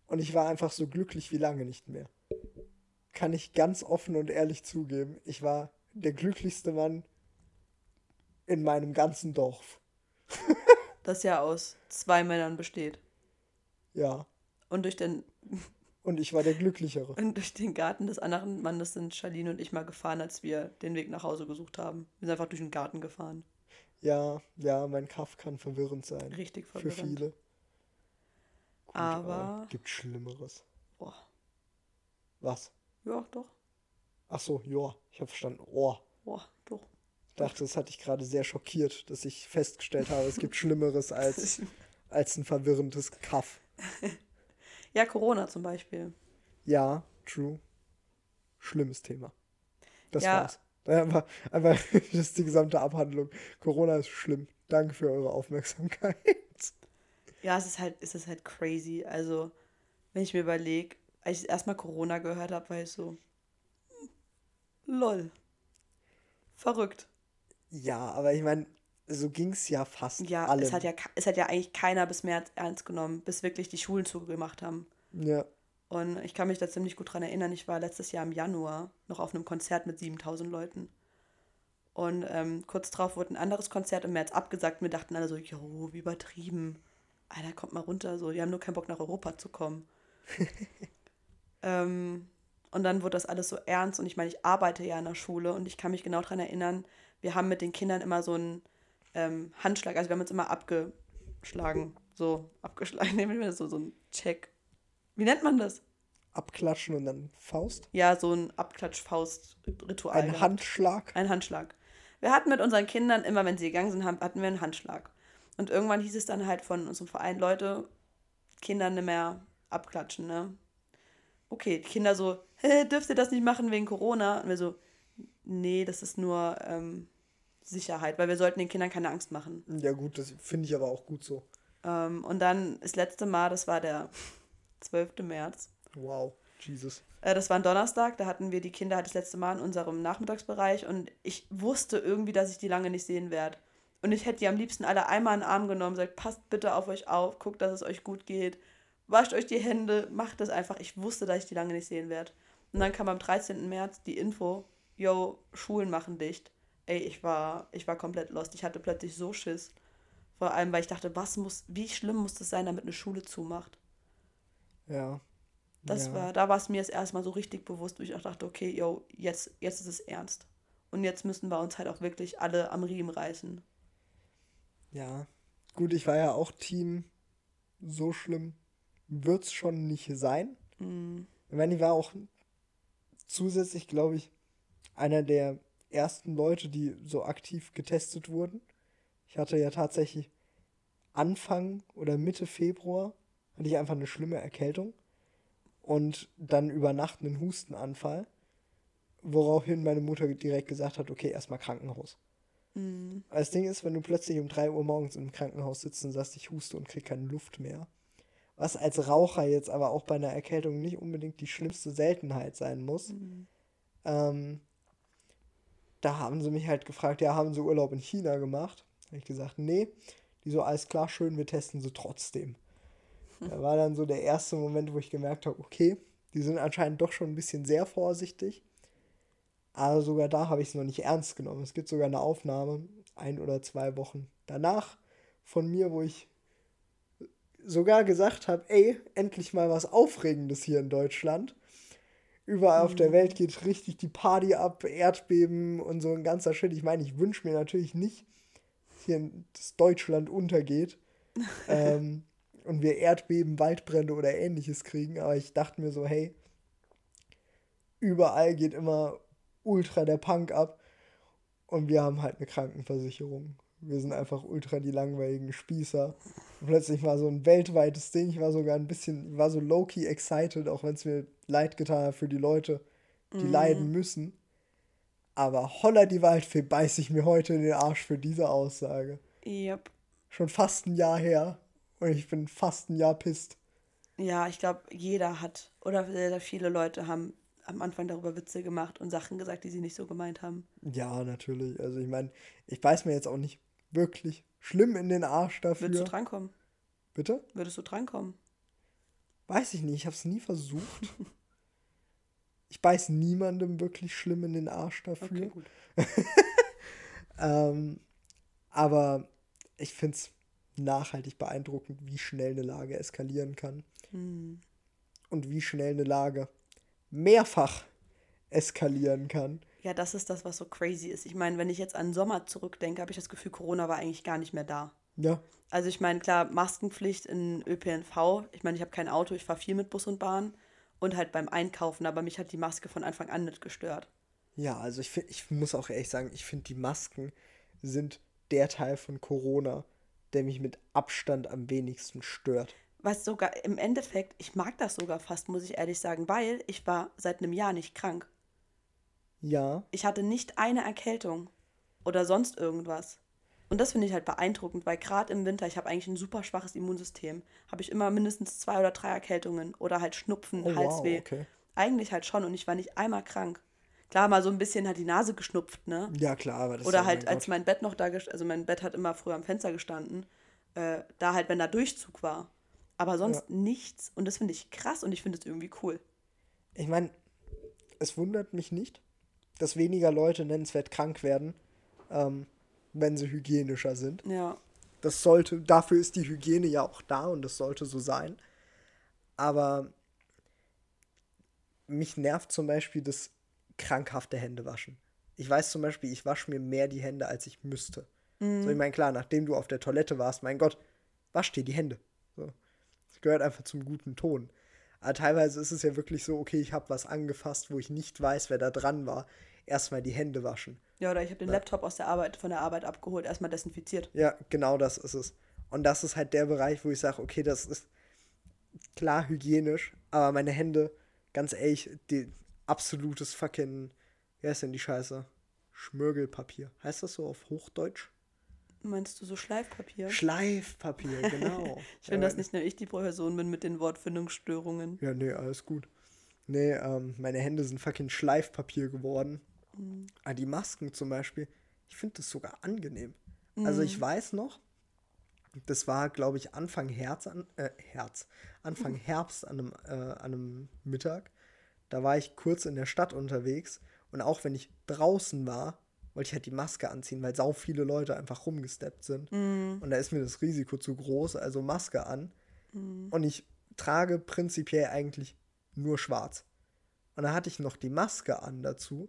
Und ich war einfach so glücklich wie lange nicht mehr. Kann ich ganz offen und ehrlich zugeben. Ich war der glücklichste Mann in meinem ganzen Dorf. Das ja aus zwei Männern besteht. Ja. Und durch den, Und ich war der Glücklichere. und durch den Garten des anderen Mannes sind Charlene und ich mal gefahren, als wir den Weg nach Hause gesucht haben. Wir sind einfach durch den Garten gefahren. Ja, ja, mein Kaff kann verwirrend sein. Richtig Für verwirrend. viele. Gut, Aber- gibt Schlimmeres. Boah. Was? Ja, doch. Ach so, ja, ich habe verstanden. Ohr. Boah, doch. Ich dachte, das hat dich gerade sehr schockiert, dass ich festgestellt habe, es gibt Schlimmeres als, als ein verwirrendes Kaff. Ja, Corona zum Beispiel. Ja, true. Schlimmes Thema. Das Ja. war's. Einfach, einfach, das ist die gesamte Abhandlung. Corona ist schlimm. Danke für eure Aufmerksamkeit. Ja, es ist halt, es ist halt crazy. Also, wenn ich mir überlege, als ich erstmal Corona gehört habe, war ich so, hm, lol. Verrückt. Ja, aber ich meine, so ging's ja fast Ja, allen. es hat ja, es hat ja eigentlich keiner bis März ernst genommen, bis wirklich die Schulen zugemacht haben. ja. Und ich kann mich da ziemlich gut dran erinnern. Ich war letztes Jahr im Januar noch auf einem Konzert mit 7000 Leuten. Und ähm, kurz drauf wurde ein anderes Konzert im März abgesagt. Und wir dachten alle so, jo, wie übertrieben. Alter, kommt mal runter. So, die haben nur keinen Bock nach Europa zu kommen. ähm, und dann wurde das alles so ernst. Und ich meine, ich arbeite ja in der Schule und ich kann mich genau daran erinnern, wir haben mit den Kindern immer so einen ähm, Handschlag, also wir haben uns immer abgeschlagen. So, abgeschlagen, nehmen wir so, so einen Check. Wie nennt man das? Abklatschen und dann Faust. Ja, so ein Abklatsch-Faust-Ritual. Ein gehabt. Handschlag. Ein Handschlag. Wir hatten mit unseren Kindern, immer wenn sie gegangen sind, hatten wir einen Handschlag. Und irgendwann hieß es dann halt von unserem Verein, Leute, Kinder nicht mehr abklatschen, ne? Okay, die Kinder so, hä, dürft ihr das nicht machen wegen Corona? Und wir so, nee, das ist nur ähm, Sicherheit, weil wir sollten den Kindern keine Angst machen. Ja, gut, das finde ich aber auch gut so. Ähm, und dann das letzte Mal, das war der 12. März, Wow, Jesus. Äh, Das war ein Donnerstag, da hatten wir die Kinder halt das letzte Mal in unserem Nachmittagsbereich und ich wusste irgendwie, dass ich die lange nicht sehen werde. Und ich hätte die am liebsten alle einmal in den Arm genommen, gesagt, passt bitte auf euch auf, guckt, dass es euch gut geht, wascht euch die Hände, macht das einfach. Ich wusste, dass ich die lange nicht sehen werde. Und dann kam am 13. März die Info, yo, Schulen machen dicht. Ey, ich war, ich war komplett lost. Ich hatte plötzlich so Schiss. Vor allem, weil ich dachte, was muss, wie schlimm muss das sein, damit eine Schule zumacht? Ja. Das ja. war, da war es mir das erstmal so richtig bewusst, wo ich auch dachte, okay, yo, jetzt, jetzt ist es ernst. Und jetzt müssen wir uns halt auch wirklich alle am Riemen reißen. Ja. Gut, ich war ja auch Team. So schlimm wird's schon nicht sein. Mm, Ich meine, ich war auch zusätzlich, glaube ich, einer der ersten Leute, die so aktiv getestet wurden. Ich hatte ja tatsächlich Anfang oder Mitte Februar hatte ich einfach eine schlimme Erkältung und dann über Nacht einen Hustenanfall, woraufhin meine Mutter direkt gesagt hat, okay, erstmal Krankenhaus. mm, Das Ding ist, wenn du plötzlich um 3 Uhr morgens im Krankenhaus sitzt und sagst, ich huste und krieg keine Luft mehr, was als Raucher jetzt aber auch bei einer Erkältung nicht unbedingt die schlimmste Seltenheit sein muss, mm. ähm, da haben sie mich halt gefragt, ja, haben sie Urlaub in China gemacht? Habe ich gesagt, nee. Die so, alles klar, schön, wir testen sie trotzdem. Da war dann so der erste Moment, wo ich gemerkt habe, okay, die sind anscheinend doch schon ein bisschen sehr vorsichtig. Aber sogar da habe ich es noch nicht ernst genommen. Es gibt sogar eine Aufnahme, ein oder zwei Wochen danach von mir, wo ich sogar gesagt habe, ey, endlich mal was Aufregendes hier in Deutschland. Überall auf der Welt geht richtig die Party ab, Erdbeben und so ein ganzer Shit. Ich meine, ich wünsche mir natürlich nicht, dass hier das Deutschland untergeht ähm, und wir Erdbeben, Waldbrände oder ähnliches kriegen, aber ich dachte mir so, hey, überall geht immer ultra der Punk ab und wir haben halt eine Krankenversicherung. Wir sind einfach ultra die langweiligen Spießer. Und plötzlich war so ein weltweites Ding. Ich war sogar ein bisschen, war so low-key excited, auch wenn es mir leid getan hat für die Leute, die leiden müssen. Aber holla die Waldfee beiß ich mir heute in den Arsch für diese Aussage. Yep. Schon fast ein Jahr her. Und ich bin fast ein Jahr pisst. Ja, ich glaube, jeder hat, oder sehr, sehr viele Leute haben am Anfang darüber Witze gemacht und Sachen gesagt, die sie nicht so gemeint haben. Ja, natürlich. Also ich meine, ich beiß mir jetzt auch nicht wirklich schlimm in den Arsch dafür. Würdest du drankommen? Bitte? Würdest du drankommen? Weiß ich nicht, ich habe es nie versucht. Ich beiß niemandem wirklich schlimm in den Arsch dafür. Okay, gut. Ähm, aber ich finde es nachhaltig beeindruckend, wie schnell eine Lage eskalieren kann. Hm. Und wie schnell eine Lage mehrfach eskalieren kann. Ja, das ist das, was so crazy ist. Ich meine, wenn ich jetzt an den Sommer zurückdenke, habe ich das Gefühl, Corona war eigentlich gar nicht mehr da. Ja, Also ich meine, klar, Maskenpflicht in ÖPNV. Ich meine, ich habe kein Auto, ich fahre viel mit Bus und Bahn und halt beim Einkaufen, aber mich hat die Maske von Anfang an nicht gestört. Ja, also ich, find, ich muss auch ehrlich sagen, ich finde, die Masken sind der Teil von Corona, der mich mit Abstand am wenigsten stört. Was sogar im Endeffekt, ich mag das sogar fast, muss ich ehrlich sagen, weil ich war seit einem Jahr nicht krank. Ja. Ich hatte nicht eine Erkältung oder sonst irgendwas. Und das finde ich halt beeindruckend, weil gerade im Winter, ich habe eigentlich ein super schwaches Immunsystem, habe ich immer mindestens zwei oder drei Erkältungen oder halt Schnupfen, Oh, wow, Halsweh. okay. Eigentlich halt schon und ich war nicht einmal krank. Klar, mal so ein bisschen hat die Nase geschnupft, ne? Ja, klar, aber das Oder ja, halt, mein als mein Bett noch da, also mein Bett hat immer früher am Fenster gestanden, äh, da halt, wenn da Durchzug war. Aber sonst nichts. Und das finde ich krass und ich finde es irgendwie cool. Ich meine, es wundert mich nicht, dass weniger Leute nennenswert krank werden, ähm, wenn sie hygienischer sind. Ja. Das sollte, dafür ist die Hygiene ja auch da und das sollte so sein. Aber mich nervt zum Beispiel das krankhafte Händewaschen. Ich weiß zum Beispiel, ich wasche mir mehr die Hände, als ich müsste. So, ich meine, klar, nachdem du auf der Toilette warst, mein Gott, wasch dir die Hände. So. Das gehört einfach zum guten Ton. Aber teilweise ist es ja wirklich so, okay, ich habe was angefasst, wo ich nicht weiß, wer da dran war. Erstmal die Hände waschen. Ja, oder ich habe den Laptop aus der Arbeit, von der Arbeit abgeholt, erstmal desinfiziert. Ja, genau das ist es. Und das ist halt der Bereich, wo ich sage, okay, das ist klar hygienisch, aber meine Hände, ganz ehrlich, die absolutes fucking, wie heißt denn die Scheiße? Schmirgelpapier. Heißt das so auf Hochdeutsch? Meinst du so Schleifpapier? Schleifpapier, genau. Ich finde, dass Ja, nicht nur ich die Person bin mit den Wortfindungsstörungen. Ja, nee, alles gut. Nee, ähm, meine Hände sind fucking Schleifpapier geworden. Aber die Masken zum Beispiel, ich finde das sogar angenehm. Also ich weiß noch, das war, glaube ich, Anfang Herz, an, äh, Herz, Anfang Herbst an einem, äh, an einem Mittag. Da war ich kurz in der Stadt unterwegs und auch wenn ich draußen war, wollte ich halt die Maske anziehen, weil sau viele Leute einfach rumgesteppt sind. Und da ist mir das Risiko zu groß, also Maske an. Und ich trage prinzipiell eigentlich nur schwarz. Und da hatte ich noch die Maske an dazu.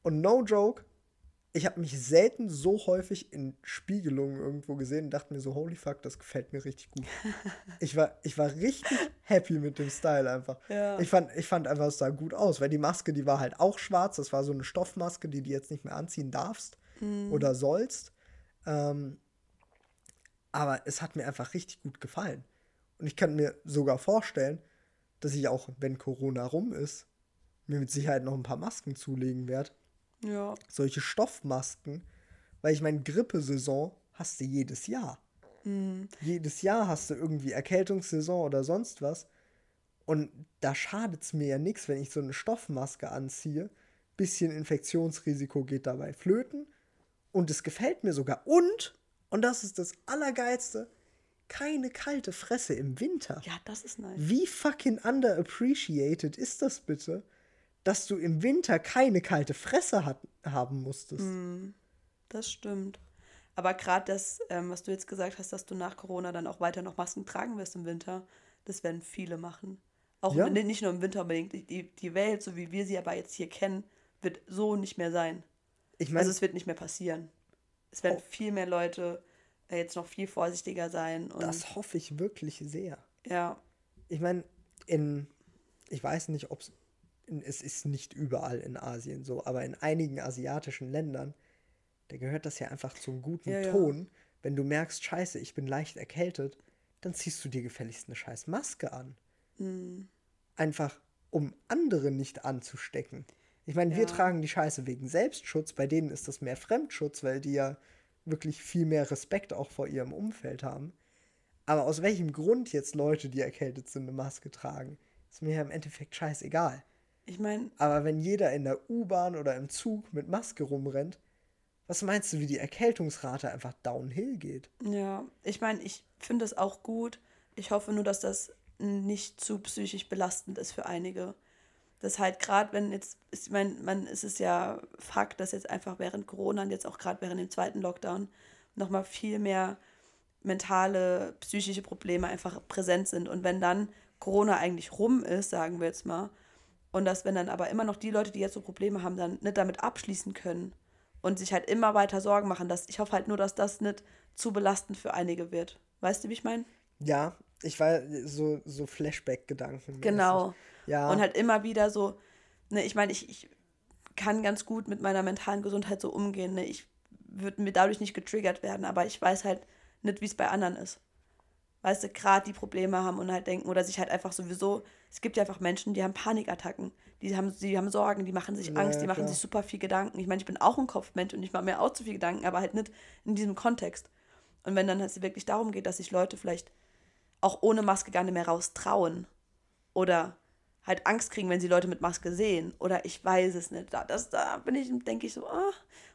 Und no joke, ich habe mich selten so häufig in Spiegelungen irgendwo gesehen und dachte mir so, holy fuck, das gefällt mir richtig gut. ich, war, ich war richtig happy mit dem Style einfach. Ja. Ich, fand, ich fand einfach, es sah gut aus, weil die Maske, die war halt auch schwarz. Das war so eine Stoffmaske, die du jetzt nicht mehr anziehen darfst oder sollst. Ähm, aber es hat mir einfach richtig gut gefallen. Und ich kann mir sogar vorstellen, dass ich auch, wenn Corona rum ist, mir mit Sicherheit noch ein paar Masken zulegen werde. Ja. Solche Stoffmasken, weil ich meine, Grippesaison hast du jedes Jahr. Jedes Jahr hast du irgendwie Erkältungssaison oder sonst was. Und da schadet es mir ja nichts, wenn ich so eine Stoffmaske anziehe. Bisschen Infektionsrisiko geht dabei flöten. Und es gefällt mir sogar. Und, und das ist das Allergeilste, keine kalte Fresse im Winter. Ja, das ist nice. Wie fucking underappreciated ist das bitte, dass du im Winter keine kalte Fresse hat, haben musstest? Das stimmt. Aber gerade das, ähm, was du jetzt gesagt hast, dass du nach Corona dann auch weiter noch Masken tragen wirst im Winter, das werden viele machen. Auch Ja. nicht nur im Winter unbedingt. Die, die Welt, so wie wir sie aber jetzt hier kennen, wird so nicht mehr sein. Ich meine, Also es wird nicht mehr passieren. Es werden Oh. viel mehr Leute äh, jetzt noch viel vorsichtiger sein. Das hoffe ich wirklich sehr. ja, Ich meine, in, ich weiß nicht, ob es, es ist nicht überall in Asien so, aber in einigen asiatischen Ländern, da gehört das ja einfach zum guten Ja, ja. Ton. Wenn du merkst, scheiße, ich bin leicht erkältet, dann ziehst du dir gefälligst eine scheiß Maske an. Hm. Einfach, um andere nicht anzustecken. Ich meine, wir Ja. tragen die Scheiße wegen Selbstschutz, bei denen ist das mehr Fremdschutz, weil die ja wirklich viel mehr Respekt auch vor ihrem Umfeld haben. Aber aus welchem Grund jetzt Leute, die erkältet sind, eine Maske tragen, ist mir ja im Endeffekt scheißegal. ich meine, Aber wenn jeder in der U-Bahn oder im Zug mit Maske rumrennt, was meinst du, wie die Erkältungsrate einfach downhill geht? ja, ich meine, ich finde es auch gut. Ich hoffe nur, dass das nicht zu psychisch belastend ist für einige. Das halt gerade, wenn jetzt, ich meine, man es ist ja Fakt, dass jetzt einfach während Corona und jetzt auch gerade während dem zweiten Lockdown nochmal viel mehr mentale, psychische Probleme einfach präsent sind. Und wenn dann Corona eigentlich rum ist, sagen wir jetzt mal, und dass wenn dann aber immer noch die Leute, die jetzt so Probleme haben, dann nicht damit abschließen können und sich halt immer weiter Sorgen machen, dass ich hoffe halt nur, dass das nicht zu belastend für einige wird. Weißt du, wie ich meine? Ja, ich war so, so Flashback-Gedanken. Genau. Ja. Und halt immer wieder so, ne, ich meine, ich, ich kann ganz gut mit meiner mentalen Gesundheit so umgehen. Ne? Ich würde mir dadurch nicht getriggert werden, aber ich weiß halt nicht, wie es bei anderen ist. Weißt du, gerade die Probleme haben und halt denken oder sich halt einfach sowieso, es gibt ja einfach Menschen, die haben Panikattacken, die haben, die haben Sorgen, die machen sich Ja, Angst, die machen klar. sich super viel Gedanken. Ich meine, ich bin auch ein Kopfmensch und ich mache mir auch zu viel Gedanken, aber halt nicht in diesem Kontext. Und wenn dann es wirklich darum geht, dass sich Leute vielleicht auch ohne Maske gar nicht mehr raus trauen oder halt Angst kriegen, wenn sie Leute mit Maske sehen oder ich weiß es nicht. Da, das, da bin ich, denke ich so, ah,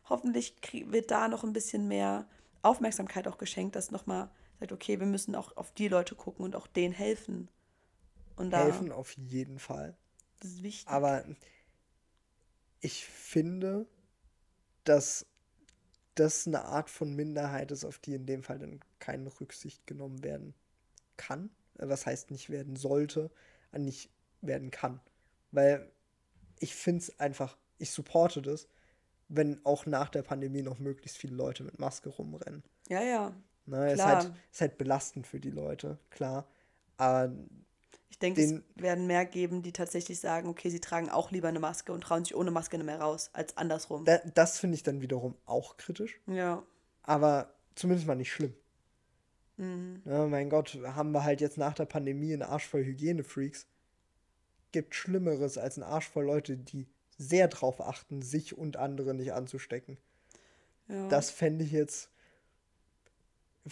hoffentlich krieg, wird da noch ein bisschen mehr Aufmerksamkeit auch geschenkt, dass nochmal sagt, okay, wir müssen auch auf die Leute gucken und auch denen helfen. Und da, Helfen auf jeden Fall. Das ist wichtig. Aber ich finde, dass das eine Art von Minderheit ist, auf die in dem Fall dann keine Rücksicht genommen werden kann. Was heißt nicht werden sollte, äh, nicht werden kann. Weil ich finde es einfach, ich supporte das, wenn auch nach der Pandemie noch möglichst viele Leute mit Maske rumrennen. ja, ja. Ne, ist, halt, ist halt belastend für die Leute, klar. Aber Ich denke, es Den- werden mehr geben, die tatsächlich sagen, okay, sie tragen auch lieber eine Maske und trauen sich ohne Maske nicht mehr raus, als andersrum. da, das finde ich dann wiederum auch kritisch. ja. aber zumindest mal nicht schlimm. Mhm. Ja, mein Gott, haben wir halt jetzt nach der Pandemie einen Arsch voll Hygienefreaks. Gibt Schlimmeres als einen Arsch voll Leute, die sehr drauf achten, sich und andere nicht anzustecken. ja. Das fände ich jetzt.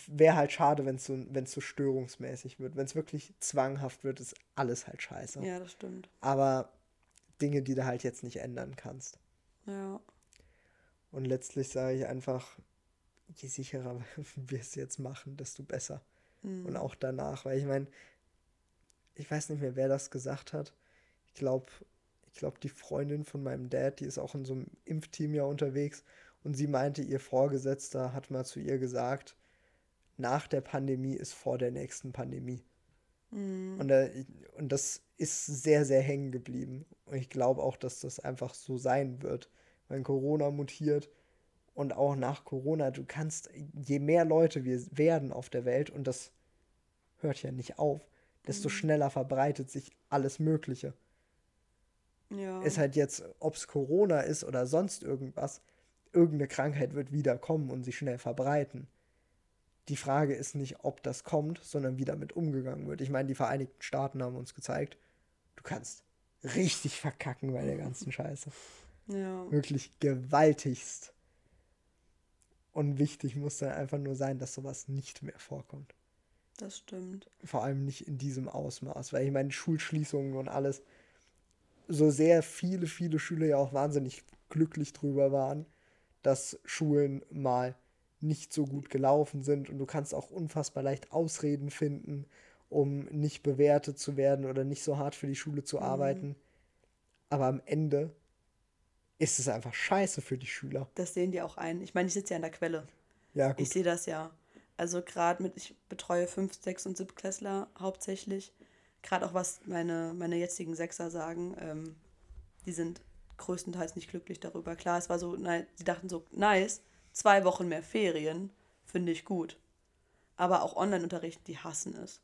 Wäre halt schade, wenn es so, wenn's so störungsmäßig wird. Wenn es wirklich zwanghaft wird, ist alles halt scheiße. ja, das stimmt. Aber Dinge, die du halt jetzt nicht ändern kannst. Ja. Und letztlich sage ich einfach, je sicherer wir es jetzt machen, desto besser. Mhm. Und auch danach, weil ich meine, ich weiß nicht mehr, wer das gesagt hat. Ich glaube, ich glaube, die Freundin von meinem Dad, die ist auch in so einem Impfteam ja unterwegs und sie meinte, ihr Vorgesetzter hat mal zu ihr gesagt, nach der Pandemie ist vor der nächsten Pandemie. Mhm. Und, da, und das ist sehr, sehr hängen geblieben. Und ich glaube auch, dass das einfach so sein wird. Wenn Corona mutiert und auch nach Corona, du kannst, je mehr Leute wir werden auf der Welt, und das hört ja nicht auf, desto schneller verbreitet sich alles Mögliche. ja. Ist halt jetzt, ob es Corona ist oder sonst irgendwas, irgendeine Krankheit wird wieder kommen und sich schnell verbreiten. Die Frage ist nicht, ob das kommt, sondern wie damit umgegangen wird. Ich meine, die Vereinigten Staaten haben uns gezeigt, du kannst richtig verkacken bei der ganzen Scheiße. ja. Wirklich gewaltigst. Und wichtig muss dann einfach nur sein, dass sowas nicht mehr vorkommt. Das stimmt. Vor allem nicht in diesem Ausmaß, weil ich meine, Schulschließungen und alles, so sehr viele, viele Schüler ja auch wahnsinnig glücklich drüber waren, dass Schulen mal nicht so gut gelaufen sind und du kannst auch unfassbar leicht Ausreden finden, um nicht bewertet zu werden oder nicht so hart für die Schule zu arbeiten. Aber am Ende ist es einfach scheiße für die Schüler. Das sehen die auch ein. Ich meine, ich sitze ja an der Quelle. Ja, Ich gut. sehe das ja. Also gerade mit, ich betreue 5, 6 und 7 Klässler hauptsächlich. Gerade auch was meine, meine jetzigen Sechser sagen, ähm, die sind größtenteils nicht glücklich darüber. Klar, es war so, nein, die dachten so, nice, zwei Wochen mehr Ferien, finde ich gut. Aber auch Online-Unterricht, die hassen es.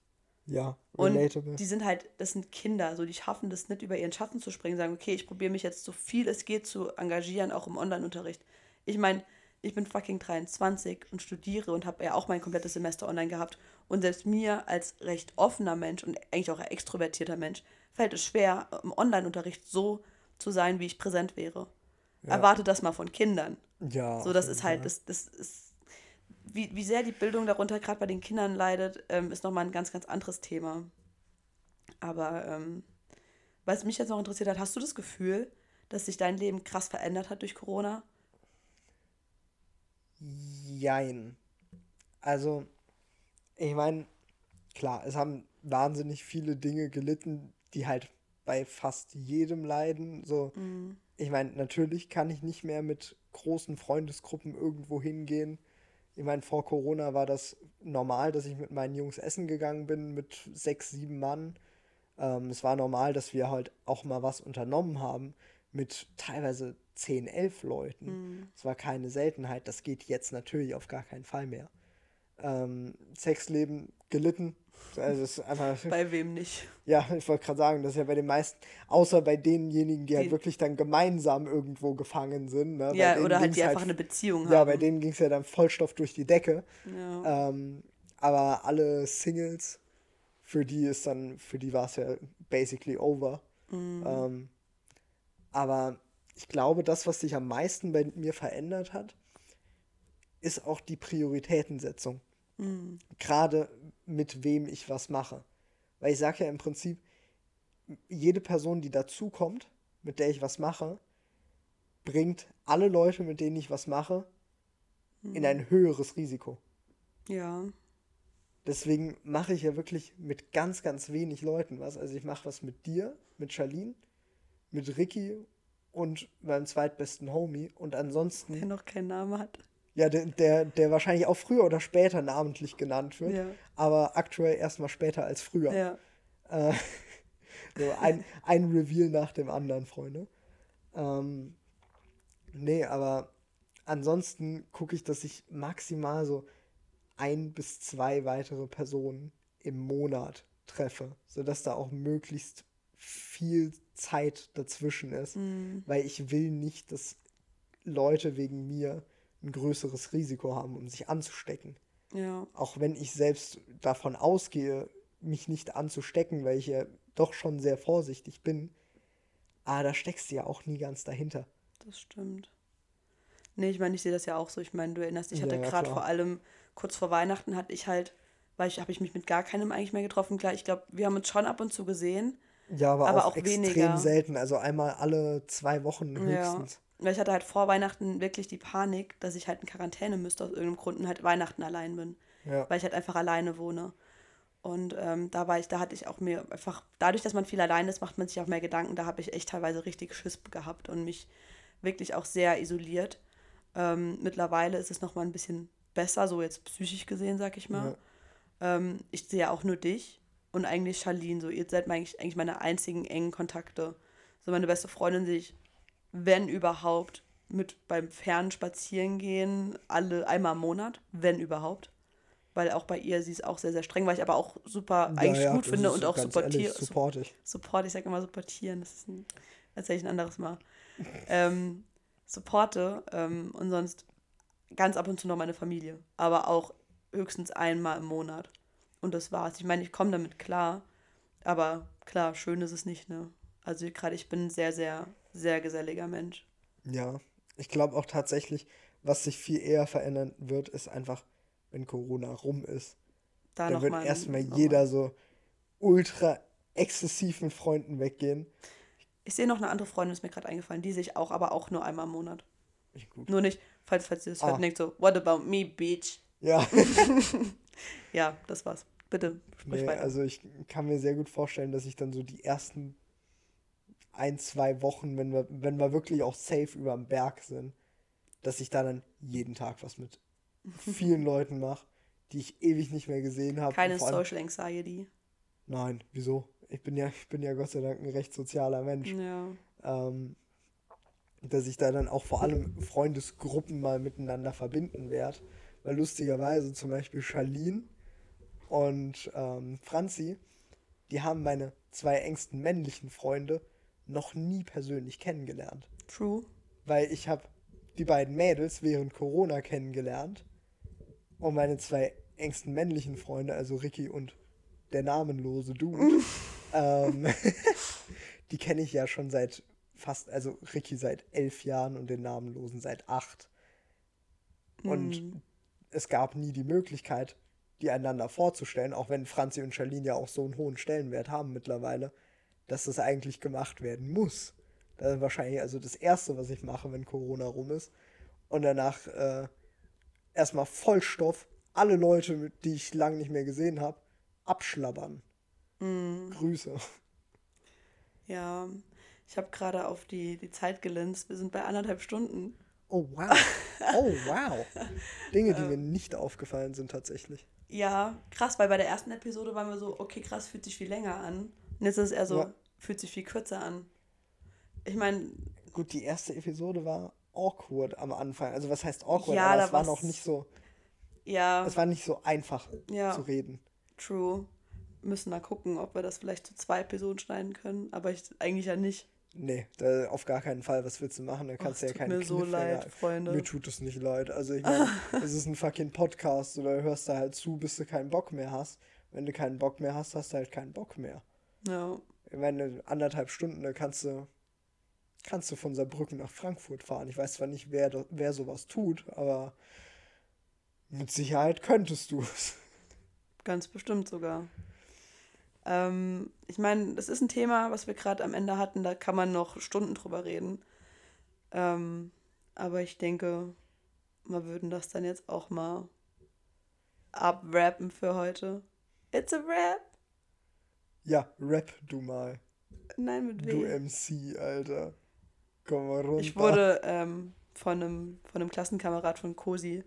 Ja, Und relatable. die sind halt, das sind Kinder, so die schaffen das nicht über ihren Schatten zu springen, sagen, okay, ich probiere mich jetzt so viel es geht zu engagieren, auch im Online-Unterricht. Ich meine, ich bin fucking 23 und studiere und habe ja auch mein komplettes Semester online gehabt. Und selbst mir als recht offener Mensch und eigentlich auch ein extrovertierter Mensch fällt es schwer, im Online-Unterricht so zu sein, wie ich präsent wäre. Ja. Erwarte das mal von Kindern. Ja, So, das ist halt, das, das ist, wie, wie sehr die Bildung darunter gerade bei den Kindern leidet, ähm, ist nochmal ein ganz, ganz anderes Thema. Aber ähm, was mich jetzt noch interessiert hat, hast du das Gefühl, dass sich dein Leben krass verändert hat durch Corona? Jein. Also, ich meine, klar, es haben wahnsinnig viele Dinge gelitten, die halt bei fast jedem leiden. So, ich meine, natürlich kann ich nicht mehr mit großen Freundesgruppen irgendwo hingehen. Ich meine, vor Corona war das normal, dass ich mit meinen Jungs essen gegangen bin, mit sechs, sieben Mann. Ähm, es war normal, dass wir halt auch mal was unternommen haben mit teilweise 10, 11 Leuten. Es war keine Seltenheit. Das geht jetzt natürlich auf gar keinen Fall mehr. Ähm, Sexleben gelitten, Also ist einfach. Bei wem nicht? Ja, ich wollte gerade sagen, das ist ja bei den meisten, außer bei denjenigen, die, halt Die- wirklich dann gemeinsam irgendwo gefangen sind. Ne? Ja, oder halt die einfach eine Beziehung Ja, haben. bei denen ging es ja dann Vollstoff durch die Decke. Ja. Ähm, aber alle Singles, für die ist dann, für die war es ja basically over. Mhm. Ähm, aber ich glaube, das, was sich am meisten bei mir verändert hat, ist auch die Prioritätensetzung. Mhm. Gerade mit wem ich was mache. Weil ich sage ja im Prinzip, jede Person, die dazukommt, mit der ich was mache, bringt alle Leute, mit denen ich was mache, in ein höheres Risiko. ja. Deswegen mache ich ja wirklich mit ganz, ganz wenig Leuten was. Also ich mache was mit dir, mit Charlene, mit Ricky und meinem zweitbesten Homie. Und ansonsten, Der noch keinen Namen hat. Ja, der, der, der wahrscheinlich auch früher oder später namentlich genannt wird, Ja. aber aktuell erstmal später als früher. Ja. Äh, so ein, ein Reveal nach dem anderen, Freunde. Ähm, nee, aber ansonsten gucke ich, dass ich maximal so ein bis zwei weitere Personen im Monat treffe, sodass da auch möglichst viel Zeit dazwischen ist, Mhm. weil ich will nicht, dass Leute wegen mir ein größeres Risiko haben, um sich anzustecken Ja. auch wenn ich selbst davon ausgehe, mich nicht anzustecken, weil ich ja doch schon sehr vorsichtig bin, aber da steckst du ja auch nie ganz dahinter. Das stimmt. Nee, ich meine, ich sehe das ja auch so. Ich meine, du erinnerst dich, ich Ja, hatte ja, gerade klar. vor allem kurz vor Weihnachten hatte ich halt, weil ich habe ich mich mit gar keinem eigentlich mehr getroffen. Klar, ich glaube, wir haben uns schon ab und zu gesehen. Ja, aber, Aber auch, auch extrem weniger. selten, also einmal alle zwei Wochen Ja. Weil ich hatte halt vor Weihnachten wirklich die Panik, dass ich halt in Quarantäne müsste aus irgendeinem Grund und halt Weihnachten allein bin. Ja. Weil ich halt einfach alleine wohne. Und ähm, da war ich, da hatte ich auch mir einfach, dadurch, dass man viel allein ist, macht man sich auch mehr Gedanken. Da habe ich echt teilweise richtig Schiss gehabt und mich wirklich auch sehr isoliert. Ähm, mittlerweile ist es nochmal ein bisschen besser, so jetzt psychisch gesehen, sag ich mal. Ähm, ich sehe auch nur dich und eigentlich Charlene. So, ihr seid eigentlich, eigentlich meine einzigen engen Kontakte. So, meine beste Freundin sehe ich, wenn überhaupt, mit beim Fernspazieren spazieren gehen, alle einmal im Monat, wenn überhaupt. Weil auch bei ihr, sie ist auch sehr, sehr streng, weil ich aber auch super eigentlich ja, gut finde und auch supportiere. support ich. Support, ich sage immer supportieren, das ist ein, erzähle ich ein anderes Mal. ähm, supporte ähm, und sonst ganz ab und zu noch meine Familie, aber auch höchstens einmal im Monat. Und das war's. Ich meine, ich komme damit klar, aber klar, schön ist es nicht, ne? Also gerade ich bin sehr, sehr, sehr geselliger Mensch. Ja, ich glaube auch tatsächlich, was sich viel eher verändern wird, ist einfach, wenn Corona rum ist. Da Da noch wird mal- erstmal jeder so ultra exzessiv mit Freunden weggehen. Ich sehe noch eine andere Freundin, ist mir gerade eingefallen. Die sehe ich auch, aber auch nur einmal im Monat. Gut. Nur nicht, falls, falls ihr das Ah. hört denkt so, what about me, bitch? Ja. Ja, das war's. Bitte, sprich Nee, weiter. also ich kann mir sehr gut vorstellen, dass ich dann so die ersten ein, zwei Wochen, wenn wir, wenn wir wirklich auch safe über dem Berg sind, dass ich da dann jeden Tag was mit vielen Leuten mache, die ich ewig nicht mehr gesehen habe. Keine Social Anxiety. Nein, wieso? Ich bin ja, ich bin ja Gott sei Dank ein recht sozialer Mensch. Ja. Ähm, dass ich da dann auch vor allem Freundesgruppen mal miteinander verbinden werde. Weil lustigerweise zum Beispiel Charlene und ähm, Franzi, die haben meine zwei engsten männlichen Freunde noch nie persönlich kennengelernt. True. Weil ich habe die beiden Mädels während Corona kennengelernt und meine zwei engsten männlichen Freunde, also Ricky und der namenlose Dude, ähm, die kenne ich ja schon seit fast, also Ricky seit elf Jahren und den namenlosen seit acht. Und Mhm. es gab nie die Möglichkeit, die einander vorzustellen, auch wenn Franzi und Charlene ja auch so einen hohen Stellenwert haben mittlerweile, dass das eigentlich gemacht werden muss. Das ist wahrscheinlich also das Erste, was ich mache, wenn Corona rum ist. Und danach äh, erstmal Vollstoff, alle Leute, die ich lange nicht mehr gesehen habe, abschlabbern. Mhm. Grüße. Ja. Ich habe gerade auf die, die Zeit gelinst. Wir sind bei anderthalb Stunden. Oh wow. Oh wow. Dinge, die mir nicht aufgefallen sind tatsächlich. Ja, krass, weil bei der ersten Episode waren wir so, okay, krass, fühlt sich viel länger an. Und jetzt ist es eher so, Ja. fühlt sich viel kürzer an. Ich meine, Gut, die erste Episode war awkward am Anfang. Also was heißt awkward? Ja, aber es war noch nicht so, ja, es war nicht so einfach Ja. zu reden. true. müssen mal gucken, ob wir das vielleicht zu zwei Episoden schneiden können. Aber ich eigentlich ja nicht. Nee, da, auf gar keinen Fall. Was willst du machen? Da kannst du ja tut keine mir so leid, Freunde. Mir tut es nicht leid. Also ich meine, es ist ein fucking Podcast oder hörst da halt zu, bis du keinen Bock mehr hast. Wenn du keinen Bock mehr hast, hast du halt keinen Bock mehr. Ja. Ich meine, anderthalb Stunden, da kannst du, kannst du von Saarbrücken nach Frankfurt fahren. Ich weiß zwar nicht, wer, wer sowas tut, aber mit Sicherheit könntest du es. Ganz bestimmt sogar. Ähm, ich meine, das ist ein Thema, was wir gerade am Ende hatten, da kann man noch Stunden drüber reden. Ähm, aber ich denke, wir würden das dann jetzt auch mal abrappen für heute. It's a rap. Ja, rap du mal. Nein, mit Du W. MC, Alter. Komm mal runter. Ich wurde ähm, von, einem, von einem Klassenkamerad von Cosi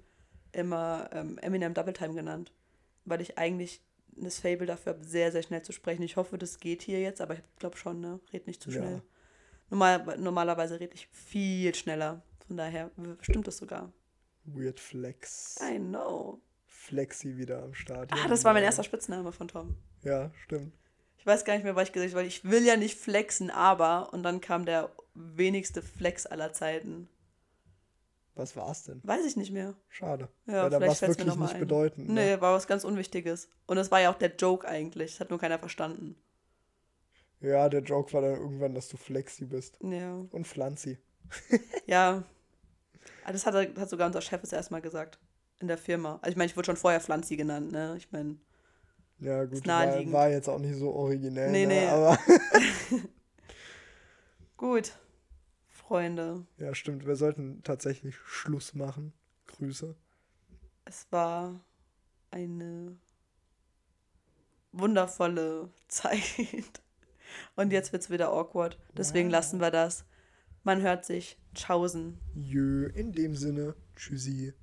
immer ähm, Eminem Double Time genannt, weil ich eigentlich das Fable dafür habe, sehr, sehr schnell zu sprechen. Ich hoffe, das geht hier jetzt, aber ich glaube schon, ne? Red nicht zu Ja. schnell. Normal, normalerweise rede ich viel schneller. Von daher stimmt das sogar. Weird Flex. I know. Flexi wieder am Start. Ah, Ja, das war mein ja. erster Spitzname von Tom. Ja, stimmt. Ich weiß gar nicht mehr, was ich gesagt habe, weil ich will ja nicht flexen, aber und dann kam der wenigste Flex aller Zeiten. Was war's denn? Weiß ich nicht mehr. Schade. Ja, Weil da mir wirklich nicht ein. bedeutend. Nee, Ne? war was ganz Unwichtiges. Und das war ja auch der Joke eigentlich. Das hat nur keiner verstanden. Ja, der Joke war dann irgendwann, dass du Flexi bist. Ja. Und Pflanzi. Ja. Ah, Das hat, hat sogar unser Chef es erstmal gesagt. In der Firma. Also ich meine, ich wurde schon vorher Pflanzi genannt, ne? Ich meine, Ja, gut, war, war jetzt auch nicht so originell. Nee, ne? nee. Aber gut. Freunde, ja, stimmt. Wir sollten tatsächlich Schluss machen. Grüße. es war eine wundervolle Zeit. Und jetzt wird's wieder awkward. Deswegen Wow. lassen wir das. Man hört sich. Tschaußen. Jö, in dem Sinne. Tschüssi.